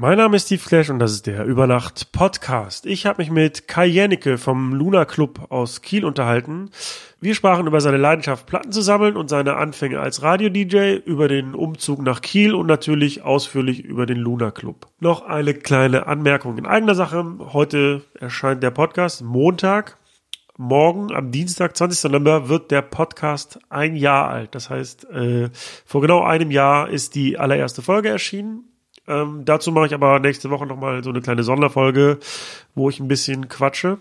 Mein Name ist Steve Clash und das ist der Übernacht Podcast. Ich habe mich mit Kai Jennecke vom Luna Club aus Kiel unterhalten. Wir sprachen über seine Leidenschaft, Platten zu sammeln und seine Anfänge als Radio-DJ, über den Umzug nach Kiel und natürlich ausführlich über den Luna Club. Noch eine kleine Anmerkung in eigener Sache. Heute erscheint der Podcast Montag. Morgen, am Dienstag, 20. November, wird der Podcast ein Jahr alt. Das heißt, äh, vor genau einem Jahr ist die allererste Folge erschienen. Ähm, dazu mache ich aber nächste Woche nochmal so eine kleine Sonderfolge, wo ich ein bisschen quatsche.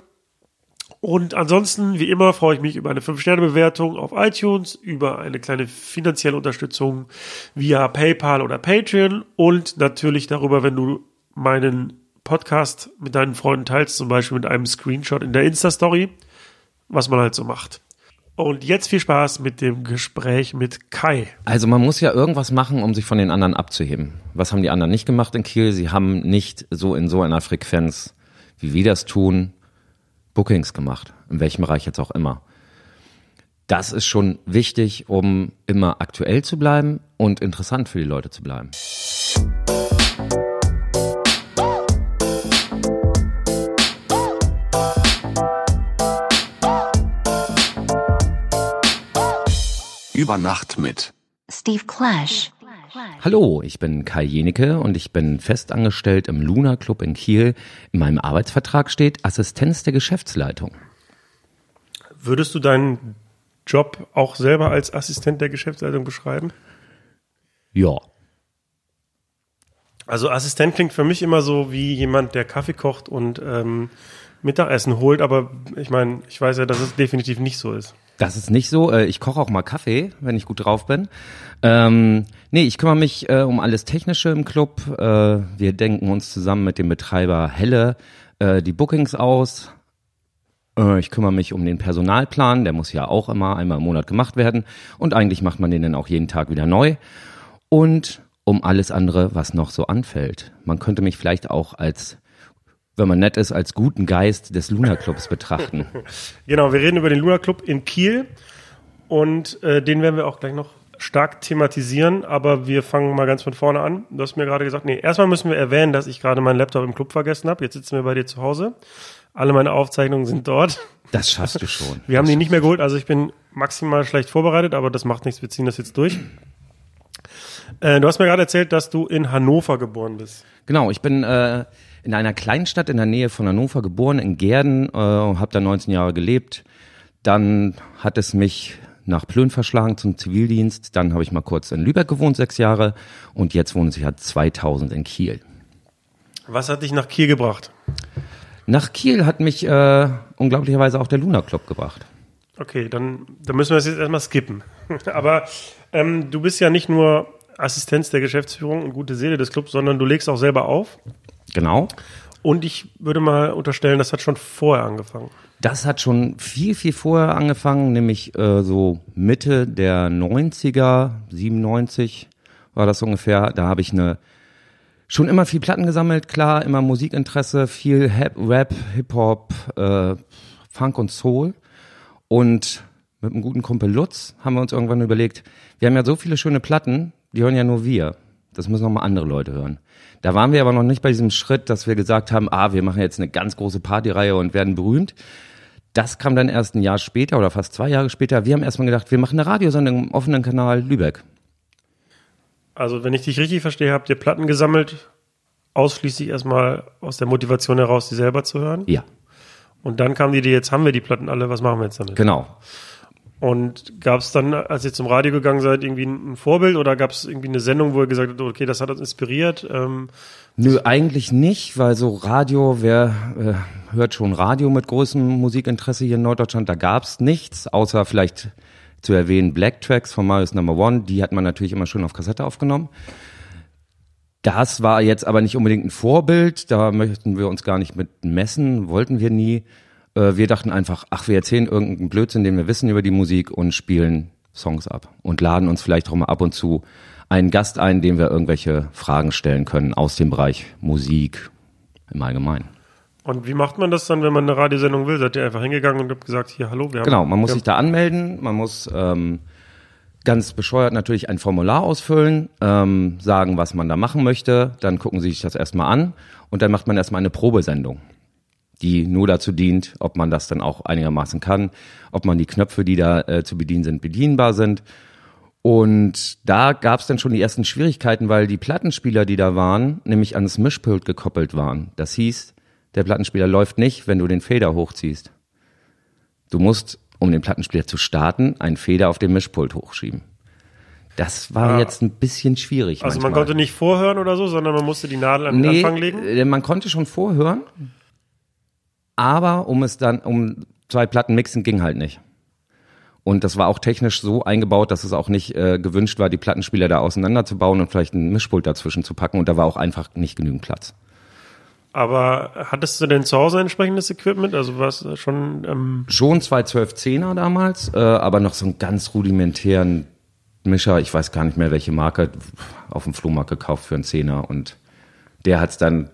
Und ansonsten, wie immer, freue ich mich über eine 5-Sterne-Bewertung auf iTunes, über eine kleine finanzielle Unterstützung via PayPal oder Patreon und natürlich darüber, wenn du meinen Podcast mit deinen Freunden teilst, zum Beispiel mit einem Screenshot in der Insta-Story, was man halt so macht. Und jetzt viel Spaß mit dem Gespräch mit Kai. Also man muss ja irgendwas machen, um sich von den anderen abzuheben. Was haben die anderen nicht gemacht in Kiel? Sie haben nicht so in so einer Frequenz, wie wir das tun, Bookings gemacht. In welchem Bereich jetzt auch immer. Das ist schon wichtig, um immer aktuell zu bleiben und interessant für die Leute zu bleiben. Über Nacht mit Steve Clash. Hallo, ich bin Kai Jenecke und ich bin festangestellt im Luna Club in Kiel. In meinem Arbeitsvertrag steht Assistenz der Geschäftsleitung. Würdest du deinen Job auch selber als Assistent der Geschäftsleitung beschreiben? Ja. Also Assistent klingt für mich immer so wie jemand, der Kaffee kocht und ähm, Mittagessen holt, aber ich meine, ich weiß ja, dass es definitiv nicht so ist. Das ist nicht so. Äh, Ich koche auch mal Kaffee, wenn ich gut drauf bin. Ähm, nee, ich kümmere mich äh, um alles Technische im Club. Äh, wir denken uns zusammen mit dem Betreiber Helle äh, die Bookings aus. Äh, ich kümmere mich um den Personalplan, der muss ja auch immer einmal im Monat gemacht werden. Und eigentlich macht man den dann auch jeden Tag wieder neu. Und um alles andere, was noch so anfällt. Man könnte mich vielleicht auch als wenn man nett ist, als guten Geist des Luna Clubs betrachten. Genau, wir reden über den Luna Club in Kiel und äh, den werden wir auch gleich noch stark thematisieren, aber wir fangen mal ganz von vorne an. Du hast mir gerade gesagt, nee, erstmal müssen wir erwähnen, dass ich gerade meinen Laptop im Club vergessen habe. Jetzt sitzen wir bei dir zu Hause. Alle meine Aufzeichnungen sind dort. Das schaffst du schon. Wir haben die nicht mehr geholt, also ich bin maximal schlecht vorbereitet, aber das macht nichts, wir ziehen das jetzt durch. Äh, du hast mir gerade erzählt, dass du in Hannover geboren bist. Genau, ich bin äh, in einer Kleinstadt in der Nähe von Hannover geboren, in Gerden, äh, habe da 19 Jahre gelebt. Dann hat es mich nach Plön verschlagen zum Zivildienst. Dann habe ich mal kurz in Lübeck gewohnt, sechs Jahre. Und jetzt wohne ich ja 2000 in Kiel. Was hat dich nach Kiel gebracht? Nach Kiel hat mich äh, unglaublicherweise auch der Luna Club gebracht. Okay, dann, dann müssen wir das jetzt erstmal skippen. Aber ähm, du bist ja nicht nur Assistenz der Geschäftsführung und gute Seele des Clubs, sondern du legst auch selber auf. Genau. Und ich würde mal unterstellen, das hat schon vorher angefangen. Das hat schon viel, viel vorher angefangen, nämlich äh, so Mitte der 90er, 97 war das ungefähr. Da habe ich eine schon immer viel Platten gesammelt, klar, immer Musikinteresse, viel Hap, Rap, Hip-Hop, äh, Funk und Soul. Und mit einem guten Kumpel Lutz haben wir uns irgendwann überlegt, wir haben ja so viele schöne Platten, die hören ja nur wir. Das müssen auch mal andere Leute hören. Da waren wir aber noch nicht bei diesem Schritt, dass wir gesagt haben, ah, wir machen jetzt eine ganz große Partyreihe und werden berühmt. Das kam dann erst ein Jahr später oder fast zwei Jahre später. Wir haben erstmal gedacht, wir machen eine Radiosendung im offenen Kanal Lübeck. Also, wenn ich dich richtig verstehe, habt ihr Platten gesammelt, ausschließlich erstmal aus der Motivation heraus, die selber zu hören. Ja, Und dann kam die Idee, jetzt haben wir die Platten alle, was machen wir jetzt damit? genau. Und gab es dann, als ihr zum Radio gegangen seid, irgendwie ein Vorbild oder gab es irgendwie eine Sendung, wo ihr gesagt habt, okay, das hat uns inspiriert? Ähm, Nö, eigentlich nicht, weil so Radio, wer äh, hört schon Radio mit großem Musikinteresse hier in Norddeutschland? Da gab's nichts, außer vielleicht zu erwähnen Black Tracks von Marius Number One. Die hat man natürlich immer schön auf Kassette aufgenommen. Das war jetzt aber nicht unbedingt ein Vorbild. Da möchten wir uns gar nicht mit messen, wollten wir nie. Äh, wir dachten einfach, ach, wir erzählen irgendeinen Blödsinn, den wir wissen über die Musik und spielen Songs ab und laden uns vielleicht auch mal ab und zu einen Gast ein, dem wir irgendwelche Fragen stellen können aus dem Bereich Musik im Allgemeinen. und wie macht man das dann, wenn man eine Radiosendung will? Seid ihr einfach hingegangen und habt gesagt, hier, hallo, wir haben. Genau, man muss sich da anmelden, man muss ähm, ganz bescheuert natürlich ein Formular ausfüllen, ähm, sagen, was man da machen möchte, dann gucken sie sich das erstmal an und dann macht man erstmal eine Probesendung, die nur dazu dient, ob man das dann auch einigermaßen kann, ob man die Knöpfe, die da äh, zu bedienen sind, bedienbar sind. Und da gab es dann schon die ersten Schwierigkeiten, weil die Plattenspieler, die da waren, nämlich ans Mischpult gekoppelt waren. Das hieß, der Plattenspieler läuft nicht, wenn du den Feder hochziehst. Du musst, um den Plattenspieler zu starten, einen Feder auf dem Mischpult hochschieben. Das war Ah. jetzt ein bisschen schwierig. Also man manchmal. konnte nicht vorhören oder so, sondern man musste die Nadel an den nee, Anfang legen. äh, man konnte schon vorhören, aber um es dann, um zwei Platten mixen ging halt nicht. Und das war auch technisch so eingebaut, dass es auch nicht äh, gewünscht war, die Plattenspieler da auseinanderzubauen und vielleicht ein Mischpult dazwischen zu packen. Und da war auch einfach nicht genügend Platz. Aber hattest du denn zu Hause entsprechendes Equipment? Also was schon ähm, Schon zwei 12-10er damals, äh, aber noch so einen ganz rudimentären Mischer, ich weiß gar nicht mehr welche Marke, auf dem Flohmarkt gekauft für einen Zehner und der hat's dann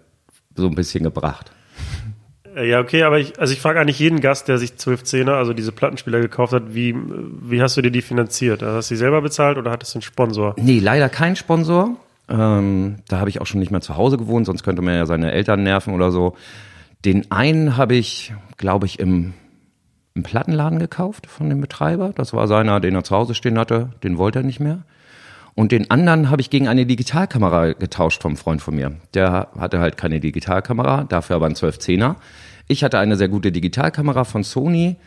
so ein bisschen gebracht. Äh, ja okay, aber ich, also ich frage eigentlich jeden Gast, der sich 1210er, also diese Plattenspieler gekauft hat, wie, wie hast du dir die finanziert? Also Hast du die selber bezahlt oder hattest du einen Sponsor? Nee, leider kein Sponsor. Ähm, da habe ich auch schon nicht mehr zu Hause gewohnt, sonst könnte man ja seine Eltern nerven oder so. Den einen habe ich, glaube ich, im, im Plattenladen gekauft von dem Betreiber. Das war seiner, den er zu Hause stehen hatte. Den wollte er nicht mehr. Und den anderen habe ich gegen eine Digitalkamera getauscht vom Freund von mir. Der hatte halt keine Digitalkamera, dafür aber einen 1210er. Ich hatte eine sehr gute Digitalkamera von Sony.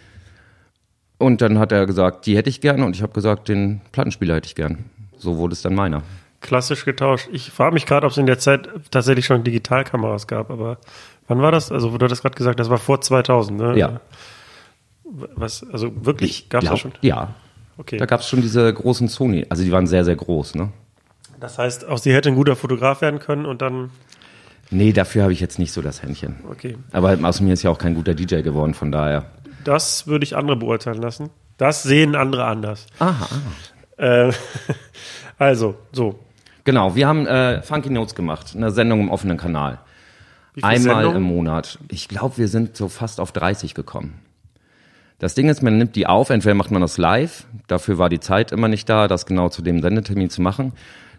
Und dann hat er gesagt, die hätte ich gern. Und ich habe gesagt, den Plattenspieler hätte ich gern. So wurde es dann meiner. Klassisch getauscht. Ich frage mich gerade, ob es in der Zeit tatsächlich schon Digitalkameras gab, aber wann war das? Also, du das gerade gesagt, das war vor 2000, ne? Ja. Was, also wirklich, gab es das schon? Ja. Okay. Da gab es schon diese großen Sony. Also die waren sehr, sehr groß, ne? Das heißt, auch sie hätte ein guter Fotograf werden können und dann, Nee, dafür habe ich jetzt nicht so das Händchen. okay. Aber aus mir ist ja auch kein guter DJ geworden, von daher. Das würde ich andere beurteilen lassen. Das sehen andere anders. Aha. Äh, also, so. Genau, wir haben äh, Funky Notes gemacht, eine Sendung im offenen Kanal. Einmal Sendungen? im Monat. Ich glaube, wir sind so fast auf 30 gekommen. Das Ding ist, man nimmt die auf, entweder macht man das live, dafür war die Zeit immer nicht da, das genau zu dem Sendetermin zu machen.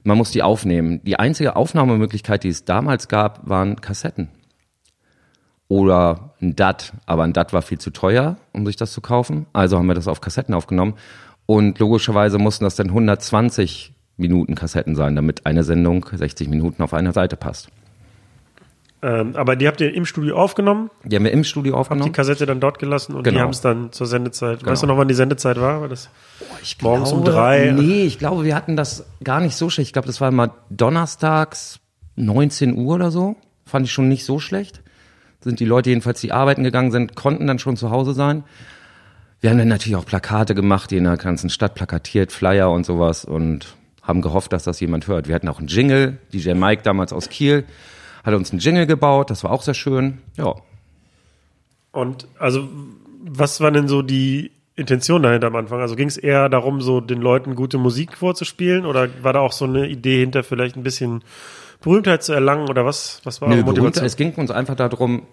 Man muss die aufnehmen. Die einzige Aufnahmemöglichkeit, die es damals gab, waren Kassetten. Oder ein DAT, aber ein DAT war viel zu teuer, um sich das zu kaufen. Also haben wir das auf Kassetten aufgenommen. Und logischerweise mussten das dann 120 Minuten Kassetten sein, damit eine Sendung 60 Minuten auf einer Seite passt. Ähm, aber die habt ihr im Studio aufgenommen, Die haben wir im Studio die aufgenommen. Kassette dann dort gelassen und die Genau. haben es dann zur Sendezeit. Genau. Weißt du noch, wann die Sendezeit war? war das Ich morgens um drei? Nee, ich glaube, wir hatten das gar nicht so schlecht. Ich glaube, das war mal donnerstags 19 Uhr oder so. Fand ich schon nicht so schlecht. Sind die Leute jedenfalls, die arbeiten gegangen sind, konnten dann schon zu Hause sein. Wir haben dann natürlich auch Plakate gemacht, die in der ganzen Stadt plakatiert, Flyer und sowas und haben gehofft, dass das jemand hört. Wir hatten auch einen Jingle. DJ Mike damals aus Kiel hat uns einen Jingle gebaut. Das war auch sehr schön. Ja. Und also, was war denn so die Intention dahinter am Anfang? Also ging es eher darum, so den Leuten gute Musik vorzuspielen oder war da auch so eine Idee hinter, vielleicht ein bisschen Berühmtheit zu erlangen oder was? Was war Nö, Motivation? es ging uns einfach darum,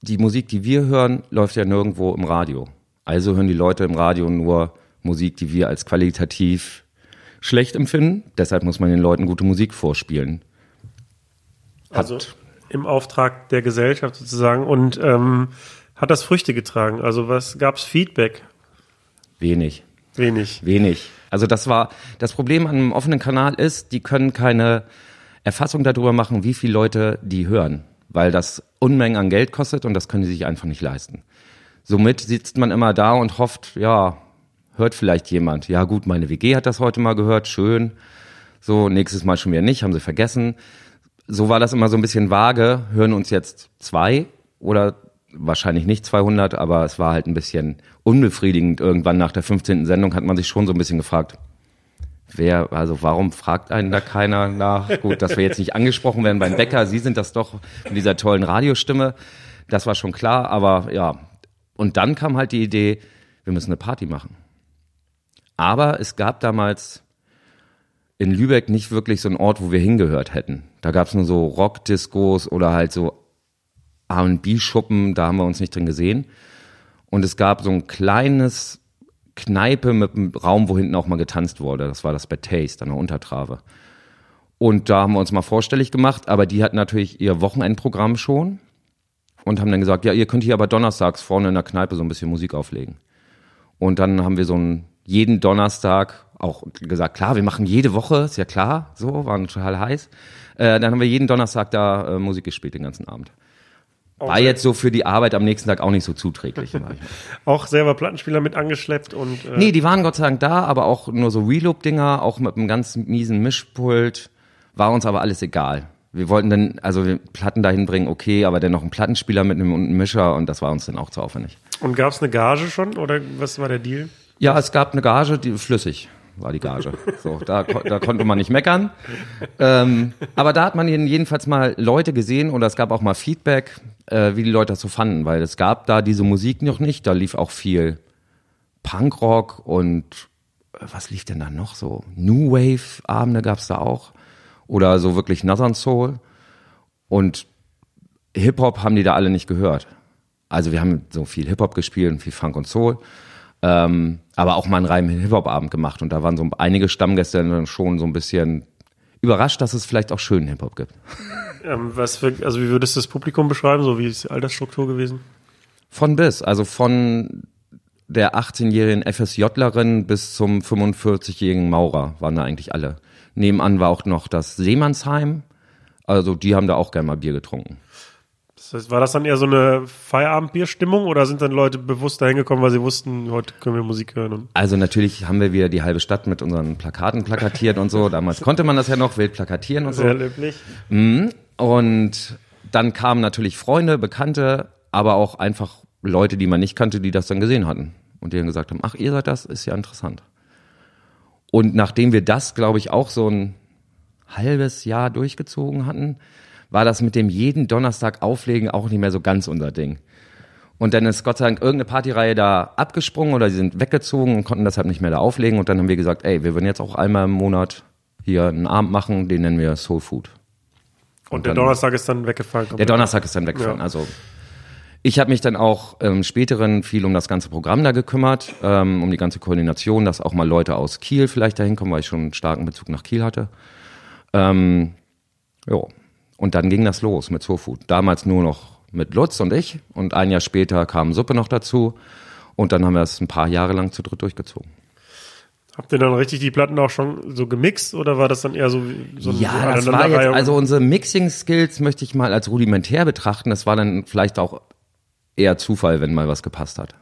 die Musik, die wir hören, läuft ja nirgendwo im Radio. Also hören die Leute im Radio nur Musik, die wir als qualitativ schlecht empfinden. Deshalb muss man den Leuten gute Musik vorspielen. Hat, Also im Auftrag der Gesellschaft sozusagen und ähm, hat das Früchte getragen? Also was gab's Feedback? wenig, Wenig. wenig. Also das war, das Problem an einem offenen Kanal ist, die können keine Erfassung darüber machen, wie viele Leute die hören, weil das Unmengen an Geld kostet und das können die sich einfach nicht leisten. Somit sitzt man immer da und hofft, ja, hört vielleicht jemand. Ja gut, meine WG hat das heute mal gehört, schön. So, nächstes Mal schon wieder nicht, haben sie vergessen. So war das immer so ein bisschen vage. Hören uns jetzt zwei oder wahrscheinlich nicht 200, aber es war halt ein bisschen unbefriedigend. Irgendwann nach der 15. Sendung hat man sich schon so ein bisschen gefragt, wer, also warum fragt einen da keiner nach? Gut, dass wir jetzt nicht angesprochen werden beim Bäcker, Sie sind das doch mit dieser tollen Radiostimme. Das war schon klar, aber ja. Und dann kam halt die Idee, wir müssen eine Party machen. Aber es gab damals in Lübeck nicht wirklich so einen Ort, wo wir hingehört hätten. Da gab es nur so Rockdiscos oder halt so R&B-Schuppen, da haben wir uns nicht drin gesehen. Und es gab so ein kleines Kneipe mit einem Raum, wo hinten auch mal getanzt wurde. Das war das Bad Taste an der Untertrave. Und da haben wir uns mal vorstellig gemacht, aber die hatten natürlich ihr Wochenendprogramm schon und haben dann gesagt, ja, ihr könnt hier aber donnerstags vorne in der Kneipe so ein bisschen Musik auflegen. Und dann haben wir so einen jeden Donnerstag auch gesagt, klar, wir machen jede Woche, ist ja klar, so, waren total heiß. Äh, dann haben wir jeden Donnerstag da äh, Musik gespielt den ganzen Abend. War jetzt so für die Arbeit am nächsten Tag auch nicht so zuträglich. Auch selber Plattenspieler mit angeschleppt und äh, nee, die waren Gott sei Dank da, aber auch nur so Reloop-Dinger, auch mit einem ganz miesen Mischpult. War uns aber alles egal. Wir wollten dann, also Platten dahin bringen, okay, aber dann noch einen Plattenspieler mitnehmen und einen Mischer und das war uns dann auch zu aufwendig. und gab es eine Gage schon oder was war der Deal? Ja, es gab eine Gage, die flüssig war die Gage. So, da, da konnte man nicht meckern. Ähm, aber da hat man jeden- jedenfalls mal Leute gesehen oder es gab auch mal Feedback, äh, wie die Leute das so fanden, weil es gab da diese Musik noch nicht. Da lief auch viel Punkrock und äh, was lief denn da noch so? New Wave Abende gab's da auch oder so wirklich Northern Soul und Hip Hop haben die da alle nicht gehört. Also wir haben so viel Hip Hop gespielt und viel Funk und Soul. Ähm, aber auch mal einen reinen Hip-Hop-Abend gemacht. Und da waren so einige Stammgäste dann schon so ein bisschen überrascht, dass es vielleicht auch schönen Hip-Hop gibt. Ähm, was für, also wie würdest du das Publikum beschreiben? So wie ist die Altersstruktur gewesen? Von bis, also von der 18-jährigen FSJlerin bis zum 45-jährigen Maurer waren da eigentlich alle. Nebenan war auch noch das Seemannsheim. Also die haben da auch gerne mal Bier getrunken. Das heißt, war das dann eher so eine Feierabendbierstimmung oder sind dann Leute bewusst dahin gekommen, weil sie wussten, heute können wir Musik hören? Also natürlich haben wir wieder die halbe Stadt mit unseren Plakaten plakatiert und so. Damals konnte man das ja noch wild plakatieren und so. sehr löblich. Und dann kamen natürlich Freunde, Bekannte, aber auch einfach Leute, die man nicht kannte, die das dann gesehen hatten. Und die dann gesagt haben, ach, ihr seid das, ist ja interessant. Und nachdem wir das, glaube ich, auch so ein halbes Jahr durchgezogen hatten, war das mit dem jeden Donnerstag auflegen auch nicht mehr so ganz unser Ding. Und dann ist Gott sei Dank irgendeine Partyreihe da abgesprungen oder sie sind weggezogen und konnten deshalb nicht mehr da auflegen. Und dann haben wir gesagt, ey, wir würden jetzt auch einmal im Monat hier einen Abend machen, den nennen wir Soul Food. Und, der dann- Donnerstag ist dann weggefallen. Der Donnerstag ist dann weggefallen. Ja. Also ich habe mich dann auch im späteren viel um das ganze Programm da gekümmert, ähm, um die ganze Koordination, dass auch mal Leute aus Kiel vielleicht dahin kommen, weil ich schon einen starken Bezug nach Kiel hatte. Ähm, jo. Und dann ging das los mit Soul Food. Damals nur noch mit Lutz und ich und ein Jahr später kam Suppe noch dazu und dann haben wir es ein paar Jahre lang zu dritt durchgezogen. Habt ihr dann richtig die Platten auch schon so gemixt oder war das dann eher so, so Ja, so das war jetzt, also unsere Mixing-Skills möchte ich mal als rudimentär betrachten. Das war dann vielleicht auch eher Zufall, wenn mal was gepasst hat.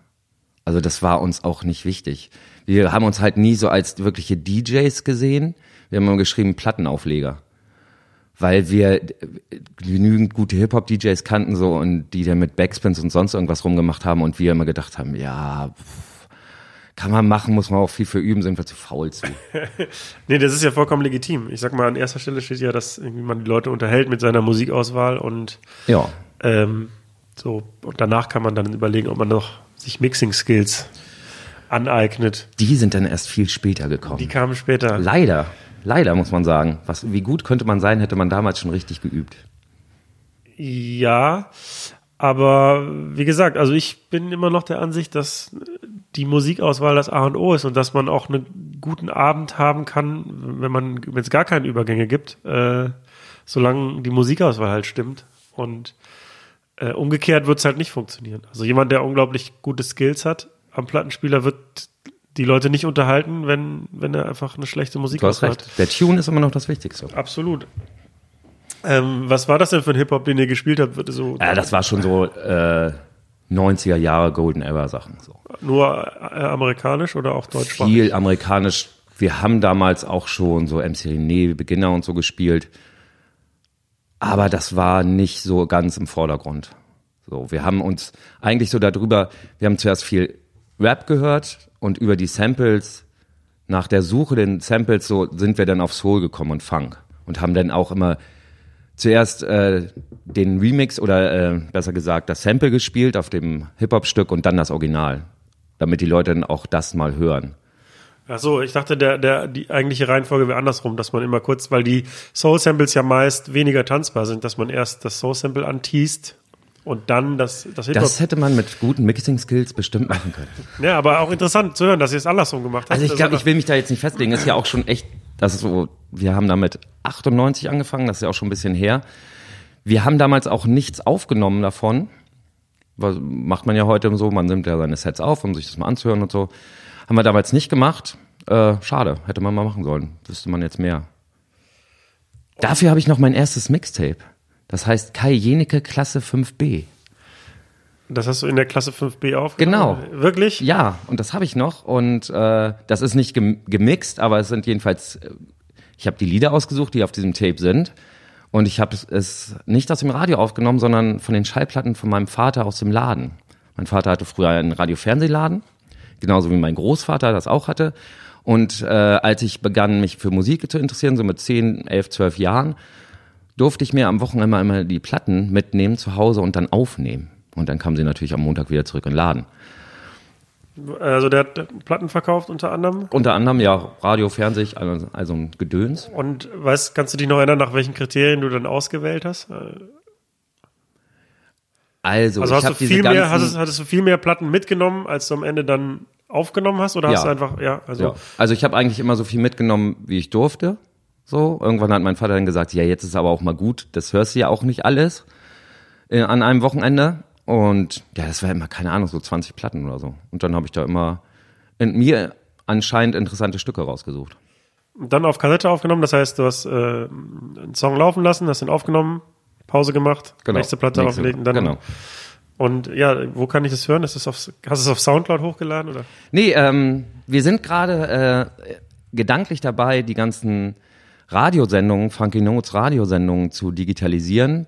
Also das war uns auch nicht wichtig. Wir haben uns halt nie so als wirkliche DJs gesehen. Wir haben immer geschrieben Plattenaufleger. Weil wir genügend gute Hip-Hop-DJs kannten so und die dann mit Backspins und sonst irgendwas rumgemacht haben und wir immer gedacht haben, ja, pff, kann man machen, muss man auch viel für üben, sind wir zu faul zu. Nee, das ist ja vollkommen legitim. Ich sag mal, an erster Stelle steht ja, dass irgendwie man die Leute unterhält mit seiner Musikauswahl und Ja. ähm, so und danach kann man dann überlegen, ob man noch sich Mixing Skills aneignet. Die sind dann erst viel später gekommen. Die kamen später. Leider, leider muss man sagen. Was, wie gut könnte man sein, hätte man damals schon richtig geübt. Ja, aber wie gesagt, also ich bin immer noch der Ansicht, dass die Musikauswahl das A und O ist und dass man auch einen guten Abend haben kann, wenn man, wenn es gar keine Übergänge gibt, äh, solange die Musikauswahl halt stimmt. Und äh, umgekehrt wird es halt nicht funktionieren. Also jemand, der unglaublich gute Skills hat am Plattenspieler, wird die Leute nicht unterhalten, wenn, wenn er einfach eine schlechte Du hast Musikauswahl hat. recht. Der Tune ist immer noch das Wichtigste. Absolut. Ähm, was war das denn für ein Hip-Hop, den ihr gespielt habt? So Ja, das war schon so äh, 90er Jahre Golden Era Sachen. So. Nur äh, amerikanisch oder auch deutschsprachig? Viel amerikanisch. Wir haben damals auch schon so MC René, Beginner und so gespielt. Aber das war nicht so ganz im Vordergrund. So, wir haben uns eigentlich so darüber, wir haben zuerst viel Rap gehört und über die Samples, nach der Suche den Samples, so sind wir dann auf Soul gekommen und Funk und haben dann auch immer zuerst äh, den Remix oder äh, besser gesagt das Sample gespielt auf dem Hip-Hop-Stück und dann das Original, damit die Leute dann auch das mal hören. Ach so, ich dachte, der, der, die eigentliche Reihenfolge wäre andersrum, dass man immer kurz, weil die Soul-Samples ja meist weniger tanzbar sind, dass man erst das Soul-Sample anteast und dann das, das Hip-Hop. Das hätte man mit guten Mixing-Skills bestimmt machen können. Ja, aber auch interessant zu hören, dass ihr es andersrum gemacht habt. Also ich glaube, ich will mich da jetzt nicht festlegen. Ist ja auch schon echt, das ist so, wir haben damit 98 angefangen, das ist ja auch schon ein bisschen her. Wir haben damals auch nichts aufgenommen davon. Was macht man ja heute so, man nimmt ja seine Sets auf, um sich das mal anzuhören und so. Haben wir damals nicht gemacht. Äh, schade, hätte man mal machen sollen. Wüsste man jetzt mehr. Dafür habe ich noch mein erstes Mixtape. Das heißt Kai Jenecke Klasse 5b. Das hast du in der Klasse 5b aufgenommen? Genau. Wirklich? Ja, und das habe ich noch. Und äh, das ist nicht gem gemixt, aber es sind jedenfalls, äh, ich habe die Lieder ausgesucht, die auf diesem Tape sind. Und ich habe es nicht aus dem Radio aufgenommen, sondern von den Schallplatten von meinem Vater aus dem Laden. Mein Vater hatte früher einen Radio-Fernsehladen, genauso wie mein Großvater das auch hatte. Und äh, als ich begann, mich für Musik zu interessieren, so mit 10, 11, 12 Jahren, durfte ich mir am Wochenende immer die Platten mitnehmen zu Hause und dann aufnehmen. Und dann kamen sie natürlich am Montag wieder zurück in den Laden. Also der hat Platten verkauft unter anderem. Unter anderem ja Radio, Fernseh, also, also ein Gedöns. Und weißt, kannst du dich noch erinnern, nach welchen Kriterien du dann ausgewählt hast? Also, Also hast du viel mehr, hattest, hattest du viel mehr Platten mitgenommen, als du am Ende dann aufgenommen hast? Oder hast Ja. du einfach, ja, also ja. also ich habe eigentlich immer so viel mitgenommen, wie ich durfte. So, irgendwann hat mein Vater dann gesagt, ja, jetzt ist aber auch mal gut, das hörst du ja auch nicht alles äh, an einem Wochenende. Und ja, das war immer, keine Ahnung, so 20 Platten oder so. Und dann habe ich da immer in mir anscheinend interessante Stücke rausgesucht. dann auf Kassette aufgenommen. Das heißt, du hast äh, einen Song laufen lassen, hast ihn aufgenommen, Pause gemacht, nächste Platte Nächste- aufgelegt und dann. Genau. Und ja, wo kann ich das hören? Ist das auf, hast du es auf Soundcloud hochgeladen oder? Nee, ähm, wir sind gerade äh, gedanklich dabei, die ganzen Radiosendungen, Funky Notes Radiosendungen zu digitalisieren.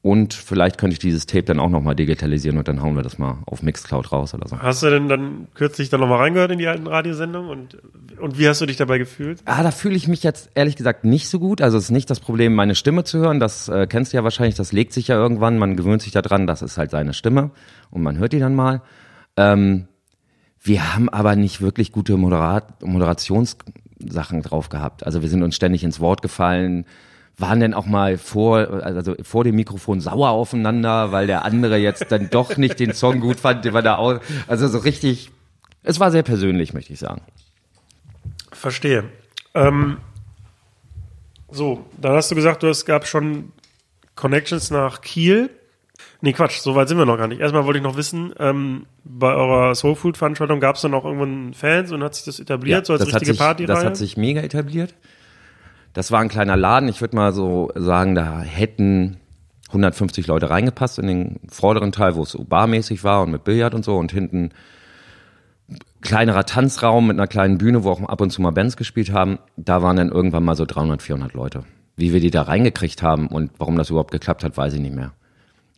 Und vielleicht könnte ich dieses Tape dann auch nochmal digitalisieren und dann hauen wir das mal auf Mixcloud raus oder so. Hast du denn dann kürzlich dann nochmal reingehört in die alten Radiosendungen und, und wie hast du dich dabei gefühlt? Ah, da fühle ich mich jetzt ehrlich gesagt nicht so gut. Also es ist nicht das Problem, meine Stimme zu hören. Das äh, kennst du ja wahrscheinlich. Das legt sich ja irgendwann. Man gewöhnt sich daran. Das ist halt seine Stimme und man hört die dann mal. Ähm, wir haben aber nicht wirklich gute Moderat Moderationssachen drauf gehabt. Also wir sind uns ständig ins Wort gefallen. Waren denn auch mal vor, also vor dem Mikrofon sauer aufeinander, weil der andere jetzt dann doch nicht den Song gut fand, den wir da au- also so richtig, es war sehr persönlich, möchte ich sagen. Verstehe. Ähm, so, dann hast du gesagt, du, es gab schon Connections nach Kiel. Nee, Quatsch, so weit sind wir noch gar nicht. Erstmal wollte ich noch wissen, ähm, bei eurer Soulfood-Veranstaltung gab es dann auch irgendwann Fans und hat sich das etabliert, so als das richtige sich, Partyreihe? Das hat sich mega etabliert. Das war ein kleiner Laden. Ich würde mal so sagen, da hätten 150 Leute reingepasst in den vorderen Teil, wo es so barmäßig war und mit Billard und so und hinten kleinerer Tanzraum mit einer kleinen Bühne, wo auch ab und zu mal Bands gespielt haben. Da waren dann irgendwann mal so 300, 400 Leute. Wie wir die da reingekriegt haben und warum das überhaupt geklappt hat, weiß ich nicht mehr.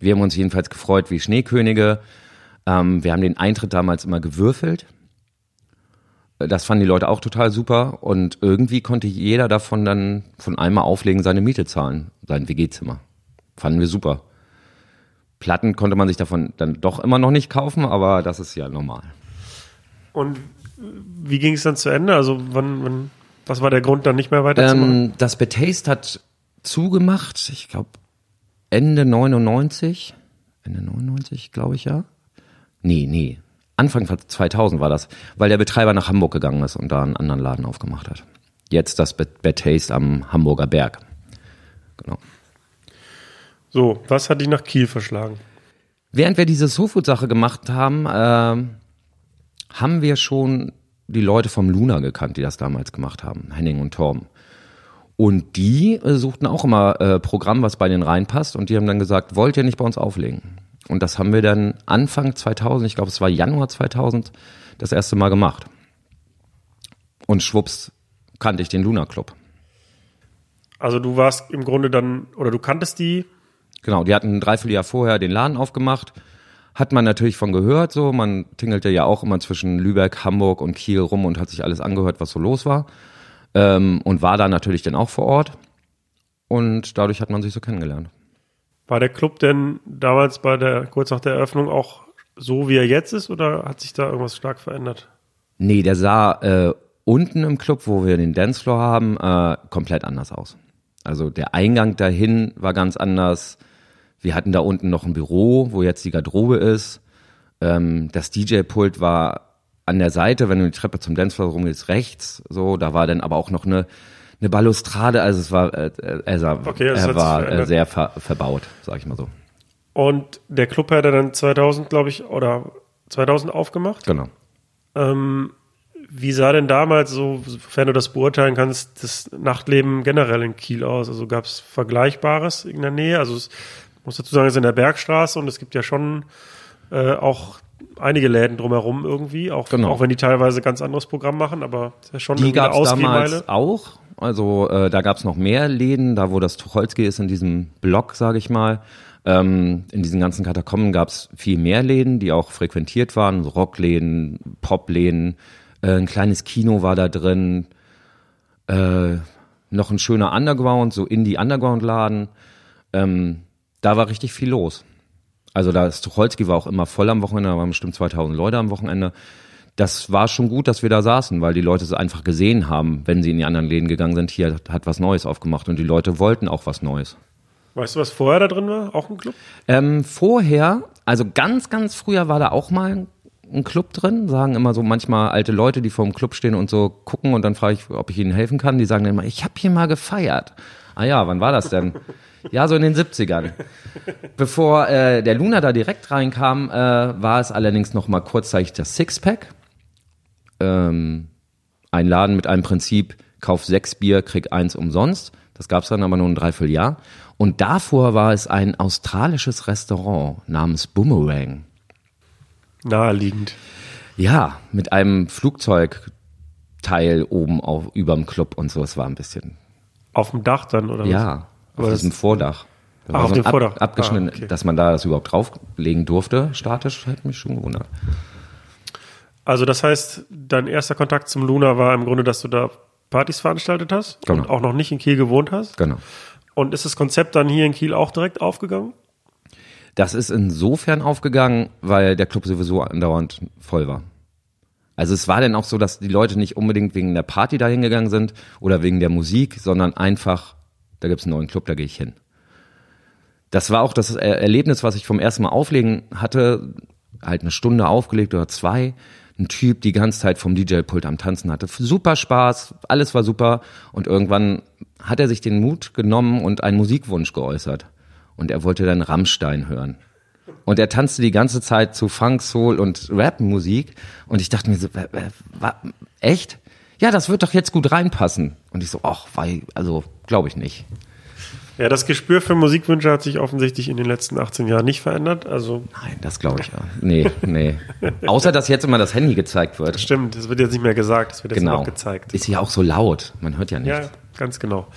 Wir haben uns jedenfalls gefreut wie Schneekönige. Ähm, wir haben den Eintritt damals immer gewürfelt. Das fanden die Leute auch total super und irgendwie konnte jeder davon dann von einmal auflegen seine Miete zahlen, sein WG-Zimmer. Fanden wir super. Platten konnte man sich davon dann doch immer noch nicht kaufen, aber das ist ja normal. Und wie ging es dann zu Ende? Also wann, wann, was war der Grund, dann nicht mehr weiterzumachen? Ähm, das Betaste hat zugemacht, ich glaube Ende 99, Ende 99, glaube ich ja. Nee, nee, Anfang 2000 war das, weil der Betreiber nach Hamburg gegangen ist und da einen anderen Laden aufgemacht hat. Jetzt das Bad Taste am Hamburger Berg. Genau. so, was hat dich nach Kiel verschlagen? Während wir diese SoFood-Sache gemacht haben, ähm, haben wir schon die Leute vom Luna gekannt, die das damals gemacht haben, Henning und Torben. Und die äh, suchten auch immer äh, Programm, was bei denen reinpasst. Und die haben dann gesagt, wollt ihr nicht bei uns auflegen? Und das haben wir dann Anfang 2000, ich glaube es war Januar 2000, das erste Mal gemacht. Und schwupps kannte ich den Luna Club. Also du warst im Grunde dann, oder du kanntest die, Genau, die hatten ein Dreivierteljahr vorher den Laden aufgemacht. Hat man natürlich von gehört, so. Man tingelte ja auch immer zwischen Lübeck, Hamburg und Kiel rum und hat sich alles angehört, was so los war. Ähm, und war da natürlich dann auch vor Ort. Und dadurch hat man sich so kennengelernt. war der Club denn damals bei der, kurz nach der Eröffnung auch so, wie er jetzt ist, oder hat sich da irgendwas stark verändert? Nee, der sah äh, unten im Club, wo wir den Dancefloor haben, äh, komplett anders aus. Also der Eingang dahin war ganz anders. Wir hatten da unten noch ein Büro, wo jetzt die Garderobe ist. Ähm, das DJ-Pult war an der Seite, wenn du die Treppe zum Dancefloor rumgehst, rechts. So, da war dann aber auch noch eine eine Balustrade. Also es war, äh, er, Okay, das er war äh, sehr ver verbaut, sag ich mal so. Und der Club hat er dann 2000, glaube ich, oder 2000 aufgemacht. Genau. Ähm, wie sah denn damals, so, sofern du das beurteilen kannst, das Nachtleben generell in Kiel aus? Also gab es Vergleichbares in der Nähe? Also es ich muss dazu sagen, es ist in der Bergstraße und es gibt ja schon äh, auch einige Läden drumherum irgendwie, auch, Genau. auch wenn die teilweise ganz anderes Programm machen, aber es ist ja schon Die gab es damals auch. Also äh, da gab es noch mehr Läden, da wo das Tucholsky ist, in diesem Block, sage ich mal. Ähm, in diesen ganzen Katakomben gab es viel mehr Läden, die auch frequentiert waren, so Rockläden, Popläden, äh, ein kleines Kino war da drin, äh, noch ein schöner Underground, so Indie-Underground-Laden. Ähm, da war richtig viel los. Also da ist Tucholsky war auch immer voll am Wochenende, da waren bestimmt 2000 Leute am Wochenende. Das war schon gut, dass wir da saßen, weil die Leute es einfach gesehen haben, wenn sie in die anderen Läden gegangen sind. Hier hat was Neues aufgemacht und die Leute wollten auch was Neues. Weißt du, was vorher da drin war? Auch ein Club? Ähm, vorher, also ganz, ganz früher war da auch mal ein Club drin, sagen immer so manchmal alte Leute, die vor dem Club stehen und so gucken und dann frage ich, ob ich ihnen helfen kann. Die sagen dann immer, ich habe hier mal gefeiert. Ah ja, wann war das denn? Ja, so in den 70ern. Bevor äh, der Luna da direkt reinkam, äh, war es allerdings noch mal kurzzeitig das Sixpack. Ähm, ein Laden mit einem Prinzip, kauf sechs Bier, krieg eins umsonst. Das gab's dann aber nur ein Dreivierteljahr. Und davor war es ein australisches Restaurant namens Boomerang. Naheliegend. Ja, mit einem Flugzeugteil oben auf, überm Club und so. Es war ein bisschen, Auf dem Dach dann, oder? ja, Aber auf diesem Vordach. Da Ah, auf so dem Vordach. abgeschnitten, Ah, okay. dass man da das überhaupt drauflegen durfte, statisch, hat mich schon gewundert. Also das heißt, dein erster Kontakt zum Luna war im Grunde, dass du da Partys veranstaltet hast Genau. und auch noch nicht in Kiel gewohnt hast. Genau. Und ist das Konzept dann hier in Kiel auch direkt aufgegangen? Das ist insofern aufgegangen, weil der Club sowieso andauernd voll war. Also es war dann auch so, dass die Leute nicht unbedingt wegen der Party dahin gegangen sind oder wegen der Musik, sondern einfach, da gibt's einen neuen Club, da gehe ich hin. Das war auch das Er- Erlebnis, was ich vom ersten Mal auflegen hatte, halt eine Stunde aufgelegt oder zwei. Ein Typ die ganze Zeit vom DJ-Pult am Tanzen hatte. Super Spaß, alles war super. Und irgendwann hat er sich den Mut genommen und einen Musikwunsch geäußert. Und er wollte dann Rammstein hören. Und er tanzte die ganze Zeit zu Funk, Soul und Rap-Musik. Und ich dachte mir so, echt? Ja, das wird doch jetzt gut reinpassen. Und ich so, ach, weil, also, glaube ich nicht. Ja, das Gespür für Musikwünsche hat sich offensichtlich in den letzten 18 Jahren nicht verändert. Also Nein, das glaube ich ja. Nee, nee. Außer, dass jetzt immer das Handy gezeigt wird. stimmt, es wird jetzt nicht mehr gesagt, es wird jetzt nur Genau. noch gezeigt. Ist ja auch so laut. Man hört ja Ja, nichts. ganz genau.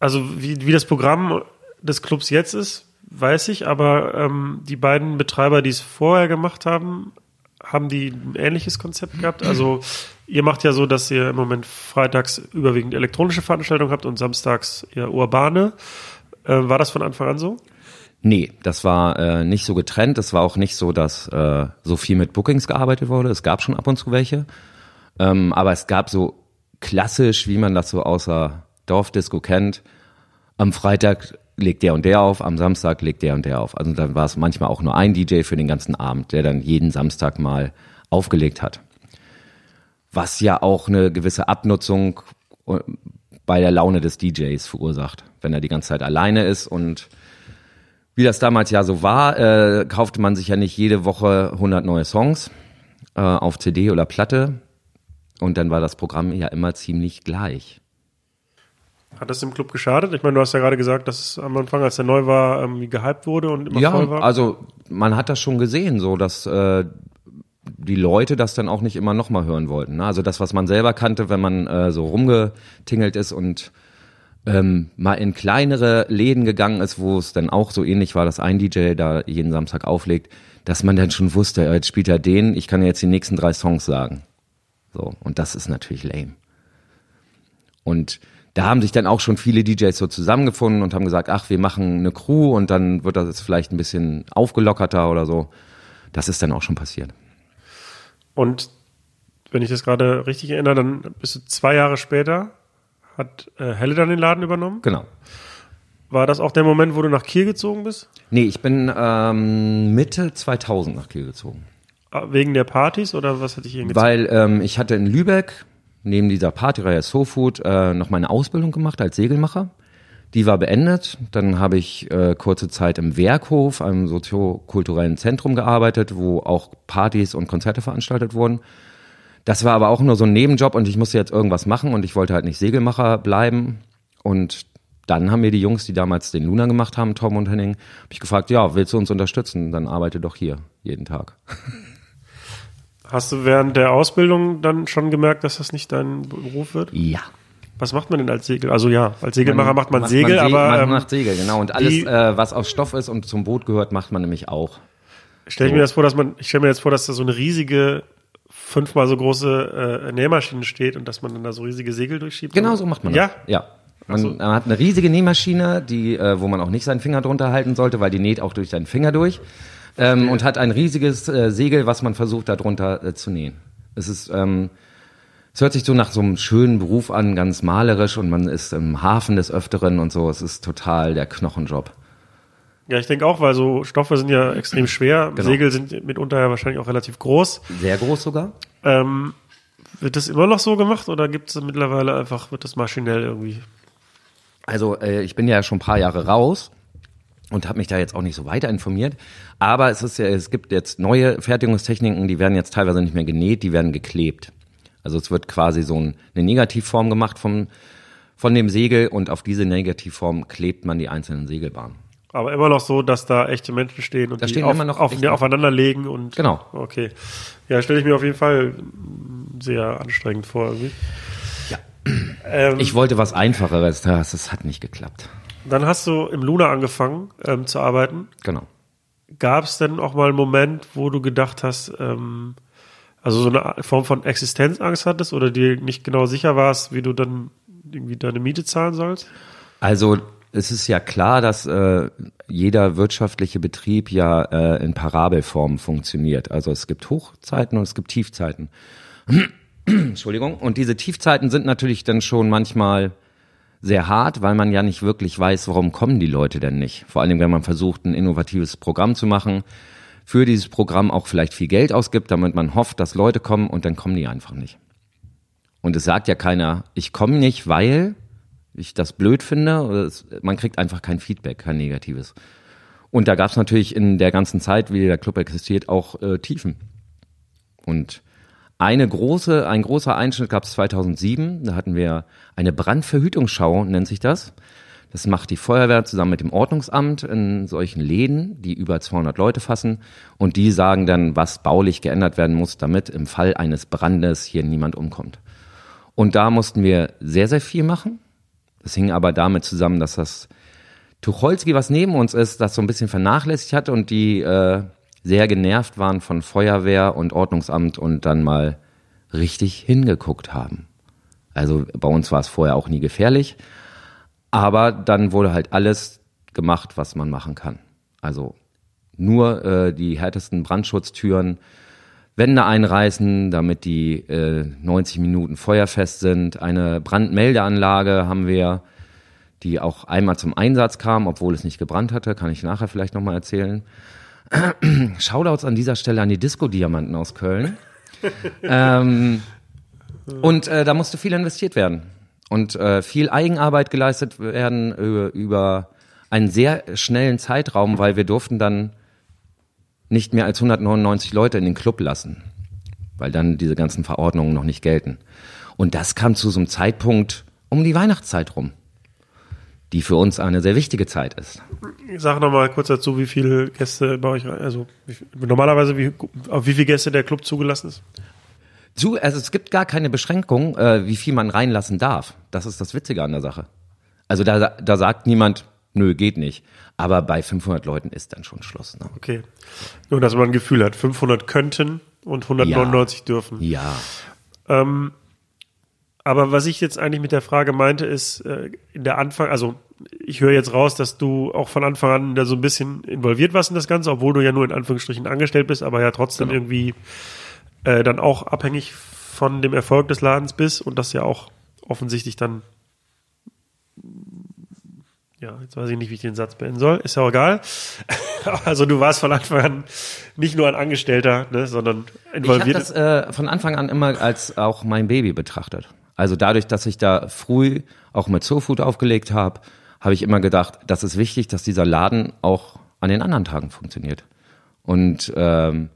Also wie, wie das Programm des Clubs jetzt ist, weiß ich, aber ähm, die beiden Betreiber, die es vorher gemacht haben, haben die ein ähnliches Konzept gehabt? Also ihr macht ja so, dass ihr im Moment freitags überwiegend elektronische Veranstaltungen habt und samstags eher urbane. Äh, war das von Anfang an so? Nee, das war äh, nicht so getrennt. Es war auch nicht so, dass äh, so viel mit Bookings gearbeitet wurde. Es gab schon ab und zu welche. Ähm, aber es gab so klassisch, wie man das so außer Dorfdisco kennt. Am Freitag legt der und der auf, am Samstag legt der und der auf. Also dann war es manchmal auch nur ein DJ für den ganzen Abend, der dann jeden Samstag mal aufgelegt hat. Was ja auch eine gewisse Abnutzung äh, bei der Laune des DJs verursacht, wenn er die ganze Zeit alleine ist und wie das damals ja so war, äh, kaufte man sich ja nicht jede Woche 100 neue Songs äh, auf CD oder Platte. Und dann war das Programm ja immer ziemlich gleich. Hat das dem Club geschadet? Ich meine, du hast ja gerade gesagt, dass es am Anfang, als er neu war, irgendwie gehypt wurde und immer voll Ja, war. also man hat das schon gesehen, so dass äh, die Leute das dann auch nicht immer nochmal hören wollten. Ne? Also das, was man selber kannte, wenn man äh, so rumgetingelt ist und ähm, mal in kleinere Läden gegangen ist, wo es dann auch so ähnlich war, dass ein DJ da jeden Samstag auflegt, dass man dann schon wusste, ja, jetzt spielt er den, ich kann jetzt die nächsten drei Songs sagen. So, und das ist natürlich lame. Und da haben sich dann auch schon viele DJs so zusammengefunden und haben gesagt, ach, wir machen eine Crew und dann wird das jetzt vielleicht ein bisschen aufgelockerter oder so. Das ist dann auch schon passiert. Und wenn ich das gerade richtig erinnere, dann bist du zwei Jahre später, hat äh, Helle dann den Laden übernommen. Genau. War das auch der Moment, wo du nach Kiel gezogen bist? Nee, ich bin ähm, Mitte 2000 nach Kiel gezogen. Ah, Wegen der Partys oder was hatte ich hier Weil ähm, ich hatte in Lübeck neben dieser Partyreihe SoFood äh, noch meine Ausbildung gemacht als Segelmacher. Die war beendet. Dann habe ich äh, kurze Zeit im Werkhof, einem soziokulturellen Zentrum gearbeitet, wo auch Partys und Konzerte veranstaltet wurden. Das war aber auch nur so ein Nebenjob und ich musste jetzt irgendwas machen und ich wollte halt nicht Segelmacher bleiben. Und dann haben mir die Jungs, die damals den Luna gemacht haben, Tom und Henning, habe ich gefragt, ja, willst du uns unterstützen? Dann arbeite doch hier jeden Tag. Hast du während der Ausbildung dann schon gemerkt, dass das nicht dein Beruf wird? Ja. Was macht man denn als Segel? Also ja, als Segelmacher macht man macht Segel, man Se- aber man ähm, macht Segel, genau. Und alles, die- äh, was aus Stoff ist und zum Boot gehört, macht man nämlich auch. stell ich mir das vor, dass man, ich stelle mir jetzt vor, dass da so eine riesige, fünfmal so große äh, Nähmaschine steht und dass man dann da so riesige Segel durchschiebt. Genau so macht man Ja? das. Ja. Man, man hat eine riesige Nähmaschine, die, äh, wo man auch nicht seinen Finger drunter halten sollte, weil die näht auch durch seinen Finger durch. Ähm, und hat ein riesiges äh, Segel, was man versucht, darunter äh, zu nähen. Es ist, ähm, es hört sich so nach so einem schönen Beruf an, ganz malerisch und man ist im Hafen des Öfteren und so. Es ist total der Knochenjob. Ja, ich denke auch, weil so Stoffe sind ja extrem schwer. Genau. Segel sind mitunter ja wahrscheinlich auch relativ groß. Sehr groß sogar. Ähm, wird das immer noch so gemacht oder gibt es mittlerweile einfach, wird das maschinell irgendwie? Also äh, ich bin ja schon ein paar Jahre raus und habe mich da jetzt auch nicht so weiter informiert. Aber es ist ja, es gibt jetzt neue Fertigungstechniken, die werden jetzt teilweise nicht mehr genäht, die werden geklebt. Also es wird quasi so ein, eine Negativform gemacht vom, von dem Segel und auf diese Negativform klebt man die einzelnen Segelbahnen. Aber immer noch so, dass da echte Menschen stehen und Da die auf, auf, echte- aufeinander legen und Genau. Okay. Ja, stelle ich mir auf jeden Fall sehr anstrengend vor irgendwie. Ja. Ähm, Ich wollte was Einfacheres, das, das hat nicht geklappt. dann hast du im Luna angefangen ähm, zu arbeiten. Genau. Gab es denn auch mal einen Moment, wo du gedacht hast, ähm, also so eine Form von Existenzangst hattest oder dir nicht genau sicher warst, wie du dann irgendwie deine Miete zahlen sollst? Also es ist ja klar, dass äh, jeder wirtschaftliche Betrieb ja äh, in Parabelform funktioniert. Also es gibt Hochzeiten und es gibt Tiefzeiten. Entschuldigung. Und diese Tiefzeiten sind natürlich dann schon manchmal sehr hart, weil man ja nicht wirklich weiß, warum kommen die Leute denn nicht. Vor allem, wenn man versucht, ein innovatives Programm zu machen, für dieses Programm auch vielleicht viel Geld ausgibt, damit man hofft, dass Leute kommen und dann kommen die einfach nicht. Und es sagt ja keiner, ich komme nicht, weil ich das blöd finde. Man kriegt einfach kein Feedback, kein negatives. Und da gab es natürlich in der ganzen Zeit, wie der Club existiert, auch äh, Tiefen. Und eine große, ein großer Einschnitt gab es 2007. Da hatten wir eine Brandverhütungsschau, nennt sich das. Das macht die Feuerwehr zusammen mit dem Ordnungsamt in solchen Läden, die über 200 Leute fassen. Und die sagen dann, was baulich geändert werden muss, damit im Fall eines Brandes hier niemand umkommt. Und da mussten wir sehr, sehr viel machen. Das hing aber damit zusammen, dass das Tucholsky, was neben uns ist, das so ein bisschen vernachlässigt hat und die äh, sehr genervt waren von Feuerwehr und Ordnungsamt und dann mal richtig hingeguckt haben. Also bei uns war es vorher auch nie gefährlich, aber dann wurde halt alles gemacht, was man machen kann. Also nur äh, die härtesten Brandschutztüren, Wände einreißen, damit die äh, 90 Minuten feuerfest sind. Eine Brandmeldeanlage haben wir, die auch einmal zum Einsatz kam, obwohl es nicht gebrannt hatte, kann ich nachher vielleicht nochmal erzählen. Shoutouts an dieser Stelle an die Disco-Diamanten aus Köln. ähm, und äh, da musste viel investiert werden und äh, viel Eigenarbeit geleistet werden über, über einen sehr schnellen Zeitraum, weil wir durften dann nicht mehr als 199 Leute in den Club lassen, weil dann diese ganzen Verordnungen noch nicht gelten. Und das kam zu so einem Zeitpunkt um die Weihnachtszeit rum, die für uns eine sehr wichtige Zeit ist. Sag noch mal kurz dazu, wie viele Gäste bei euch, also wie, normalerweise wie, auf wie viele Gäste der Club zugelassen ist? Zu, also es gibt gar keine Beschränkung, äh, wie viel man reinlassen darf. Das ist das Witzige an der Sache. Also da, da sagt niemand, nö, geht nicht. Aber bei 500 Leuten ist dann schon Schluss. Ne? Okay. Nur, dass man ein Gefühl hat, 500 könnten und 199 dürfen. Ja. Ähm, aber was ich jetzt eigentlich mit der Frage meinte, ist äh, in der Anfang, also ich höre jetzt raus, dass du auch von Anfang an da so ein bisschen involviert warst in das Ganze, obwohl du ja nur in Anführungsstrichen angestellt bist, aber ja trotzdem Genau. irgendwie äh, dann auch abhängig von dem Erfolg des Ladens bist und das ja auch offensichtlich dann Ja, jetzt weiß ich nicht, wie ich den Satz beenden soll. Ist ja auch egal. Also du warst von Anfang an nicht nur ein Angestellter, ne, sondern Ich habe involviert. das äh, von Anfang an immer als auch mein Baby betrachtet. Also dadurch, dass ich da früh auch mit Soulfood aufgelegt habe, habe ich immer gedacht, das ist wichtig, dass dieser Laden auch an den anderen Tagen funktioniert. Und ähm,